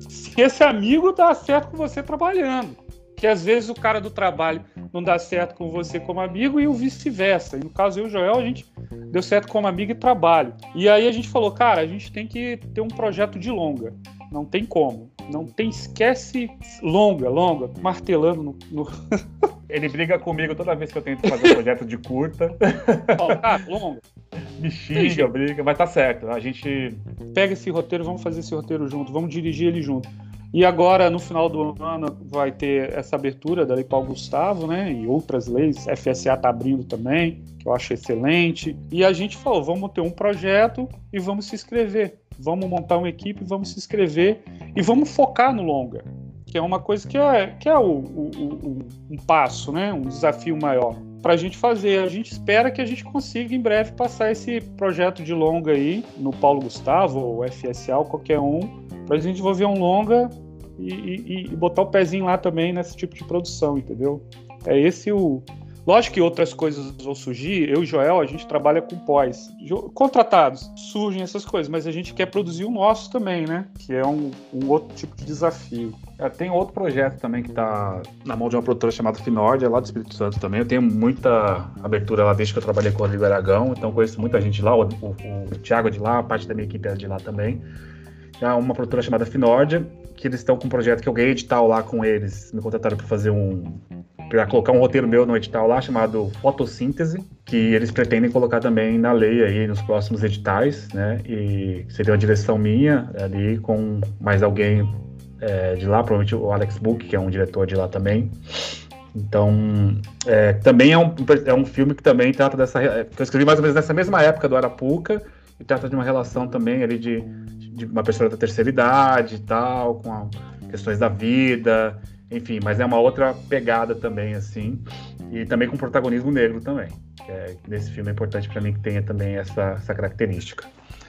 se esse amigo dá certo com você trabalhando que às vezes o cara do trabalho não dá certo com você como amigo e o vice-versa. E no caso eu e o Joel, a gente deu certo como amigo e trabalho. E aí a gente falou, cara, a gente tem que ter um projeto de longa. Não tem como. Não tem, esquece longa, longa, martelando no. no... Ele briga comigo toda vez que eu tento fazer um projeto de curta. Ó, cara, longa. Me xinga, briga, mas tá certo. A gente. Pega esse roteiro, vamos fazer esse roteiro junto, vamos dirigir ele junto. E agora, no final do ano, vai ter essa abertura da Lei Paulo Gustavo, né? E outras leis. FSA está abrindo também, que eu acho excelente. E a gente falou: vamos ter um projeto e vamos se inscrever. Vamos montar uma equipe, vamos se inscrever e vamos focar no longa, que é uma coisa que é, que é o, o, o um passo, né? Um desafio maior para a gente fazer. A gente espera que a gente consiga em breve passar esse projeto de longa aí no Paulo Gustavo ou FSA ou qualquer um para a gente desenvolver um longa e, e, e, botar o pezinho lá também nesse tipo de produção, entendeu? É esse o. Lógico que outras coisas vão surgir. Eu e Joel, a gente trabalha com pós. Contratados, surgem essas coisas, mas a gente quer produzir o nosso também, né? Que é um, um outro tipo de desafio. É, tem outro projeto também que está na mão de uma produtora chamada Finord, é lá do Espírito Santo também. Eu tenho muita abertura lá desde que eu trabalhei com o Rodrigo Aragão, então conheço muita gente lá. O, o, o Thiago é de lá, a parte da minha equipe é de lá também é uma produtora chamada Finord, que eles estão com um projeto que eu ganhei edital lá com eles. Me contrataram para fazer um. Para colocar um roteiro meu no edital lá chamado Fotossíntese, que eles pretendem colocar também na lei aí nos próximos editais, né? E seria uma direção minha ali com mais alguém é, de lá, provavelmente o Alex Book, que é um diretor de lá também. Então, é, também é um, é um filme que também trata dessa. É, que eu escrevi mais ou menos nessa mesma época do Arapuca, e trata de uma relação também ali de de uma pessoa da terceira idade e tal, com a, questões da vida, enfim, mas é uma outra pegada também, assim, e também com protagonismo negro também. É, nesse filme é importante para mim que tenha também essa, essa característica.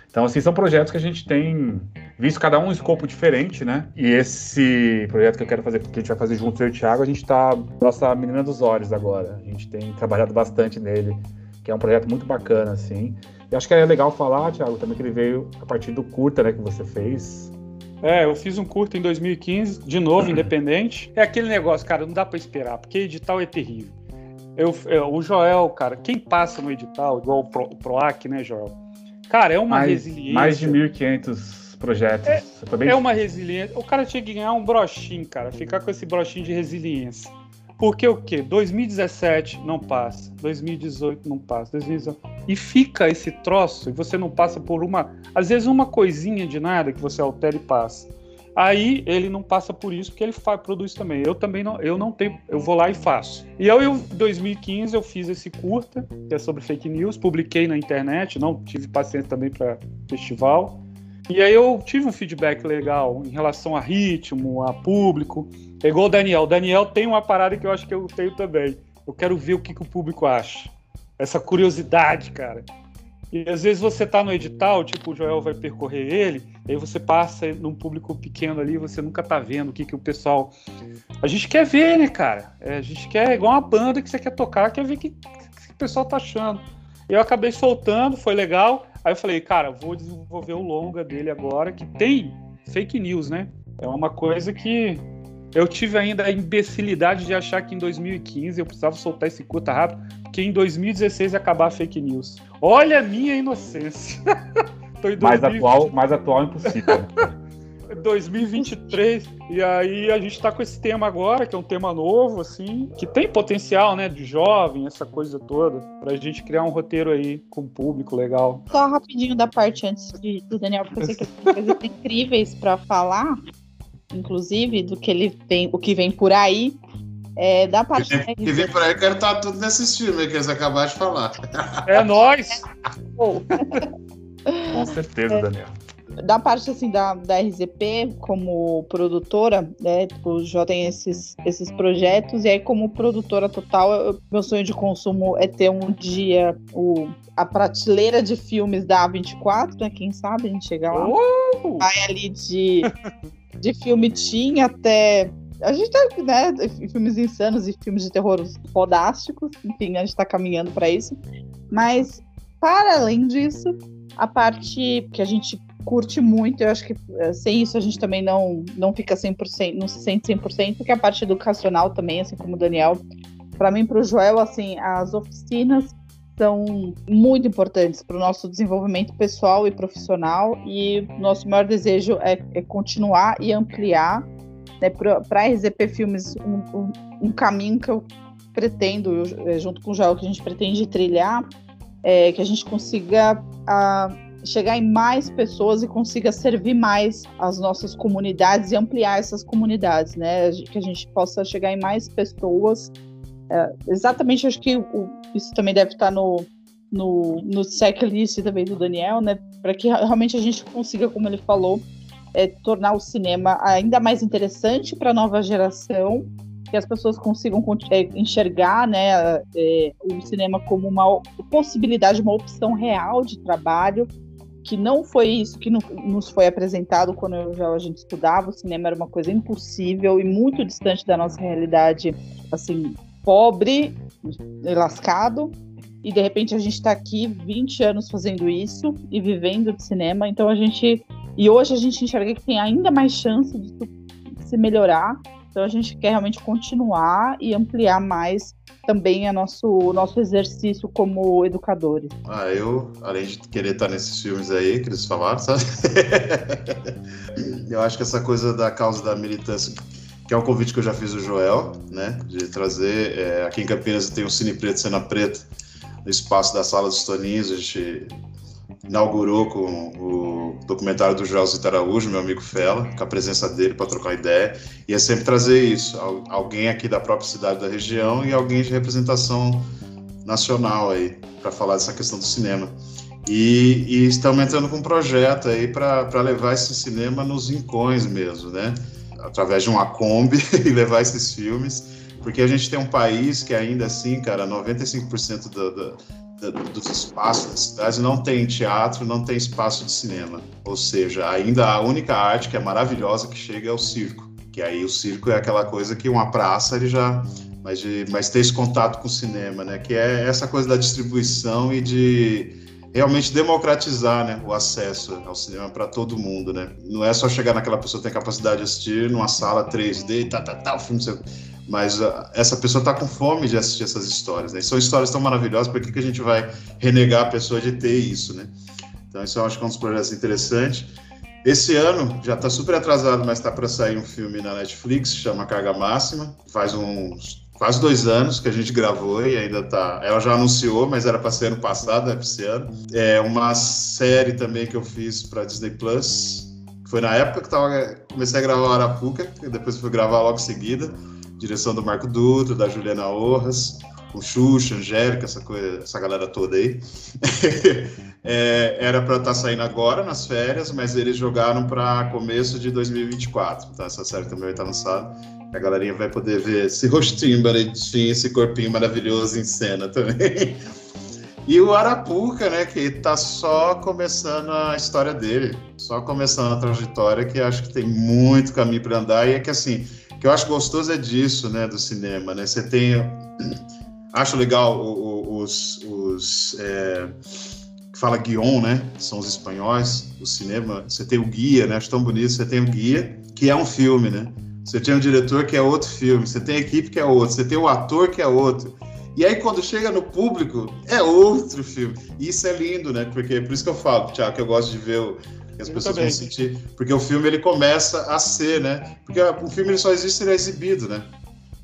Então, assim, são projetos que a gente tem visto cada um um escopo diferente, né? E esse projeto que eu quero fazer, que a gente vai fazer junto, eu e o Thiago, a gente tá nossa menina dos olhos agora. A gente tem trabalhado bastante nele, que é um projeto muito bacana, assim. E acho que é legal falar, Thiago, também que ele veio a partir do curta, né, que você fez. É, eu fiz um curta em 2015, de novo, independente. É aquele negócio, cara, não dá para esperar, porque edital é terrível. Eu, eu, o Joel, cara, quem passa no edital, igual o, Pro, o PROAC, né, Joel? Cara, é uma mais, resiliência. Mais de 1.500 projetos. É, bem... é uma resiliência. O cara tinha que ganhar um brochinho, cara, ficar com esse brochinho de resiliência. Porque o quê? 2017 não passa, 2018 não passa, 2019. E fica esse troço, e você não passa por uma. Às vezes, uma coisinha de nada que você altera e passa. Aí ele não passa por isso, porque ele faz, produz também. Eu também não, eu não tenho, eu vou lá e faço. E eu, em 2015, eu fiz esse curta, que é sobre fake news, publiquei na internet, não tive paciência também para festival. E aí eu tive um feedback legal em relação a ritmo, a público. É igual o Daniel. O Daniel tem uma parada que eu acho que eu tenho também. Eu quero ver o que, que o público acha. Essa curiosidade, cara. E às vezes você tá no edital, tipo, o Joel vai percorrer ele, aí você passa num público pequeno ali, você nunca tá vendo o que, que o pessoal. A gente quer ver, né, cara? É, a gente quer, igual uma banda que você quer tocar, quer ver o que, que o pessoal tá achando. Eu acabei soltando, foi legal. Aí eu falei, cara, vou desenvolver o longa dele agora, que tem fake news, né? É uma coisa que eu tive ainda a imbecilidade de achar que em 2015 eu precisava soltar esse curta rápido, porque em 2016 ia acabar a fake news. Olha a minha inocência. mais atual, mais atual impossível. 2023, e aí a gente tá com esse tema agora, que é um tema novo, assim, que tem potencial, né, de jovem, essa coisa toda, pra gente criar um roteiro aí com público legal. Só rapidinho da parte antes de, do Daniel, porque eu sei que tem coisas incríveis para falar, inclusive, do que ele vem, o que vem por aí. É, da parte que, que vem por aí, eu quero estar tudo nesses filmes que eles acabaram de falar. É nós! Com certeza, é, Daniel. Da parte assim da, da RZP como produtora, né? Tipo, o Jó tem esses, esses projetos, e aí, como produtora total, eu, meu sonho de consumo é ter um dia o, a prateleira de filmes da A24, né? Quem sabe a gente chegar lá. Uh! Vai ali de de filme tinha até. A gente tá, né? Filmes insanos e filmes de terror fodásticos. Enfim, a gente tá caminhando para isso. Mas, para além disso, a parte que a gente curte muito, eu acho que eh, sem isso a gente também não, não fica 100%, não se sente 100%, que é a parte educacional também, assim como o Daniel. Para mim, para o Joel, assim, as oficinas são muito importantes para o nosso desenvolvimento pessoal e profissional e nosso maior desejo é, é continuar e ampliar né, para a RZP Filmes um, um, um, caminho que eu pretendo, é, junto com o Joel, que a gente pretende trilhar, é, que a gente consiga a, chegar em mais pessoas e consiga servir mais as nossas comunidades e ampliar essas comunidades, né? Que a gente possa chegar em mais pessoas é, exatamente, acho que o, isso também deve estar no, no, no checklist também do Daniel, né? Para que realmente a gente consiga, como ele falou, é, tornar o cinema ainda mais interessante para a nova geração, que as pessoas consigam é, enxergar né, é, o cinema como uma possibilidade, uma opção real de trabalho, que não foi isso que no, nos foi apresentado quando eu, já, a gente estudava. O cinema era uma coisa impossível e muito distante da nossa realidade, assim, pobre, lascado, e de repente a gente está aqui 20 anos fazendo isso e vivendo de cinema, então a gente. E hoje a gente enxerga que tem ainda mais chance de se melhorar, então a gente quer realmente continuar e ampliar mais também a nosso, o nosso exercício como educadores. Ah, eu, além de querer estar nesses filmes aí que eles falaram, sabe? eu acho que essa coisa da causa da militância que é um convite que eu já fiz o Joel, né, de trazer. É, aqui em Campinas tem o Cine Preto Cena Preta, no espaço da Sala dos Toninhos, a gente inaugurou com o documentário do Zito Araújo, meu amigo Fela, com a presença dele para trocar ideia, e é sempre trazer isso, alguém aqui da própria cidade da região e alguém de representação nacional aí, para falar dessa questão do cinema. E, e estamos entrando com um projeto aí para levar esse cinema nos rincões mesmo, né? através de uma Kombi e levar esses filmes, porque a gente tem um país que ainda assim, cara, 95% do, do, do, dos espaços das cidades não tem teatro, não tem espaço de cinema. Ou seja, ainda a única arte que é maravilhosa que chega é o circo. Que aí o circo é aquela coisa que uma praça ele já mas, de, mas ter esse contato com o cinema, né? Que é essa coisa da distribuição e de realmente democratizar né, o acesso ao cinema para todo mundo, né? Não é só chegar naquela pessoa que tem capacidade de assistir numa sala 3D, tá, tá, tá, o filme, mas uh, essa pessoa está com fome de assistir essas histórias, né? E são histórias tão maravilhosas, por que, que a gente vai renegar a pessoa de ter isso, né? Então, isso eu acho que é um dos projetos interessantes. Esse ano já está super atrasado, mas está para sair um filme na Netflix, chama Carga Máxima. Faz uns quase dois anos que a gente gravou e ainda tá. Ela já anunciou, mas era para ser ano passado, é para esse ano. É uma série também que eu fiz para Disney Plus. Foi na época que tava, comecei a gravar Arapuca, e depois fui gravar logo em seguida. Direção do Marco Dutra, da Juliana Orras, o Xuxa, Angélica, essa, coisa, essa galera toda aí. é, era para estar tá saindo agora, nas férias, mas eles jogaram para começo de 2024. Então essa série também vai estar lançada. A galerinha vai poder ver esse rostinho bonitinho, esse corpinho maravilhoso em cena também. E o Arapuca, né, que tá só começando a história dele, só começando a trajetória, que acho que tem muito caminho para andar. E é que assim, que eu acho gostoso é disso, né, do cinema, né? Você tem. Acho legal os. os é, fala guion, né? São os espanhóis, o cinema. Você tem o guia, né? Acho tão bonito. Você tem o guia, que é um filme, né? Você tem um diretor que é outro filme, você tem a equipe que é outro, você tem o ator que é outro. E aí, quando chega no público, é outro filme. E isso é lindo, né? Porque é por isso que eu falo, Tiago, que eu gosto de ver o, que as eu pessoas também. vão sentir. Porque o filme ele começa a ser, né? Porque o filme ele só existe se ele é exibido, né?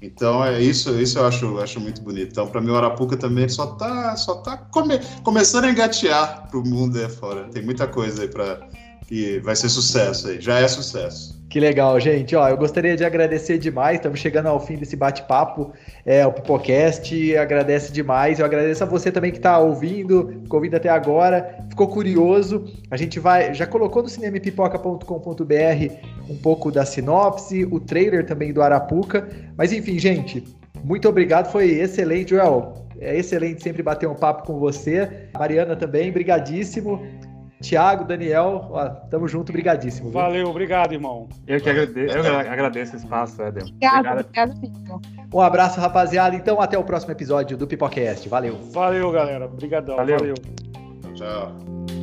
Então é isso, isso eu acho, acho muito bonito. Então, para mim, o Arapuca também só tá, só tá come, começando a engatear pro mundo aí fora. Tem muita coisa aí para que vai ser sucesso aí. Já é sucesso. Que legal, gente. Ó, eu gostaria de agradecer demais. Estamos chegando ao fim desse bate-papo. É, o Pipocast agradece demais. Eu agradeço a você também que está ouvindo, ficou ouvindo até agora, ficou curioso. A gente vai, já colocou no cinemepipoca.com.br um pouco da sinopse, o trailer também do Arapuca. Mas enfim, gente, muito obrigado. Foi excelente, Joel. É excelente sempre bater um papo com você. Mariana também, brigadíssimo. Tiago, Daniel, ó, tamo junto, brigadíssimo. Viu? Valeu, obrigado, irmão. Eu que agradeço, eu agradeço o espaço, Éder. Obrigado, obrigado mesmo. Um abraço, rapaziada. Então, até o próximo episódio do Pipocast. Valeu. Valeu, galera. Obrigadão. Valeu. Valeu. Tchau.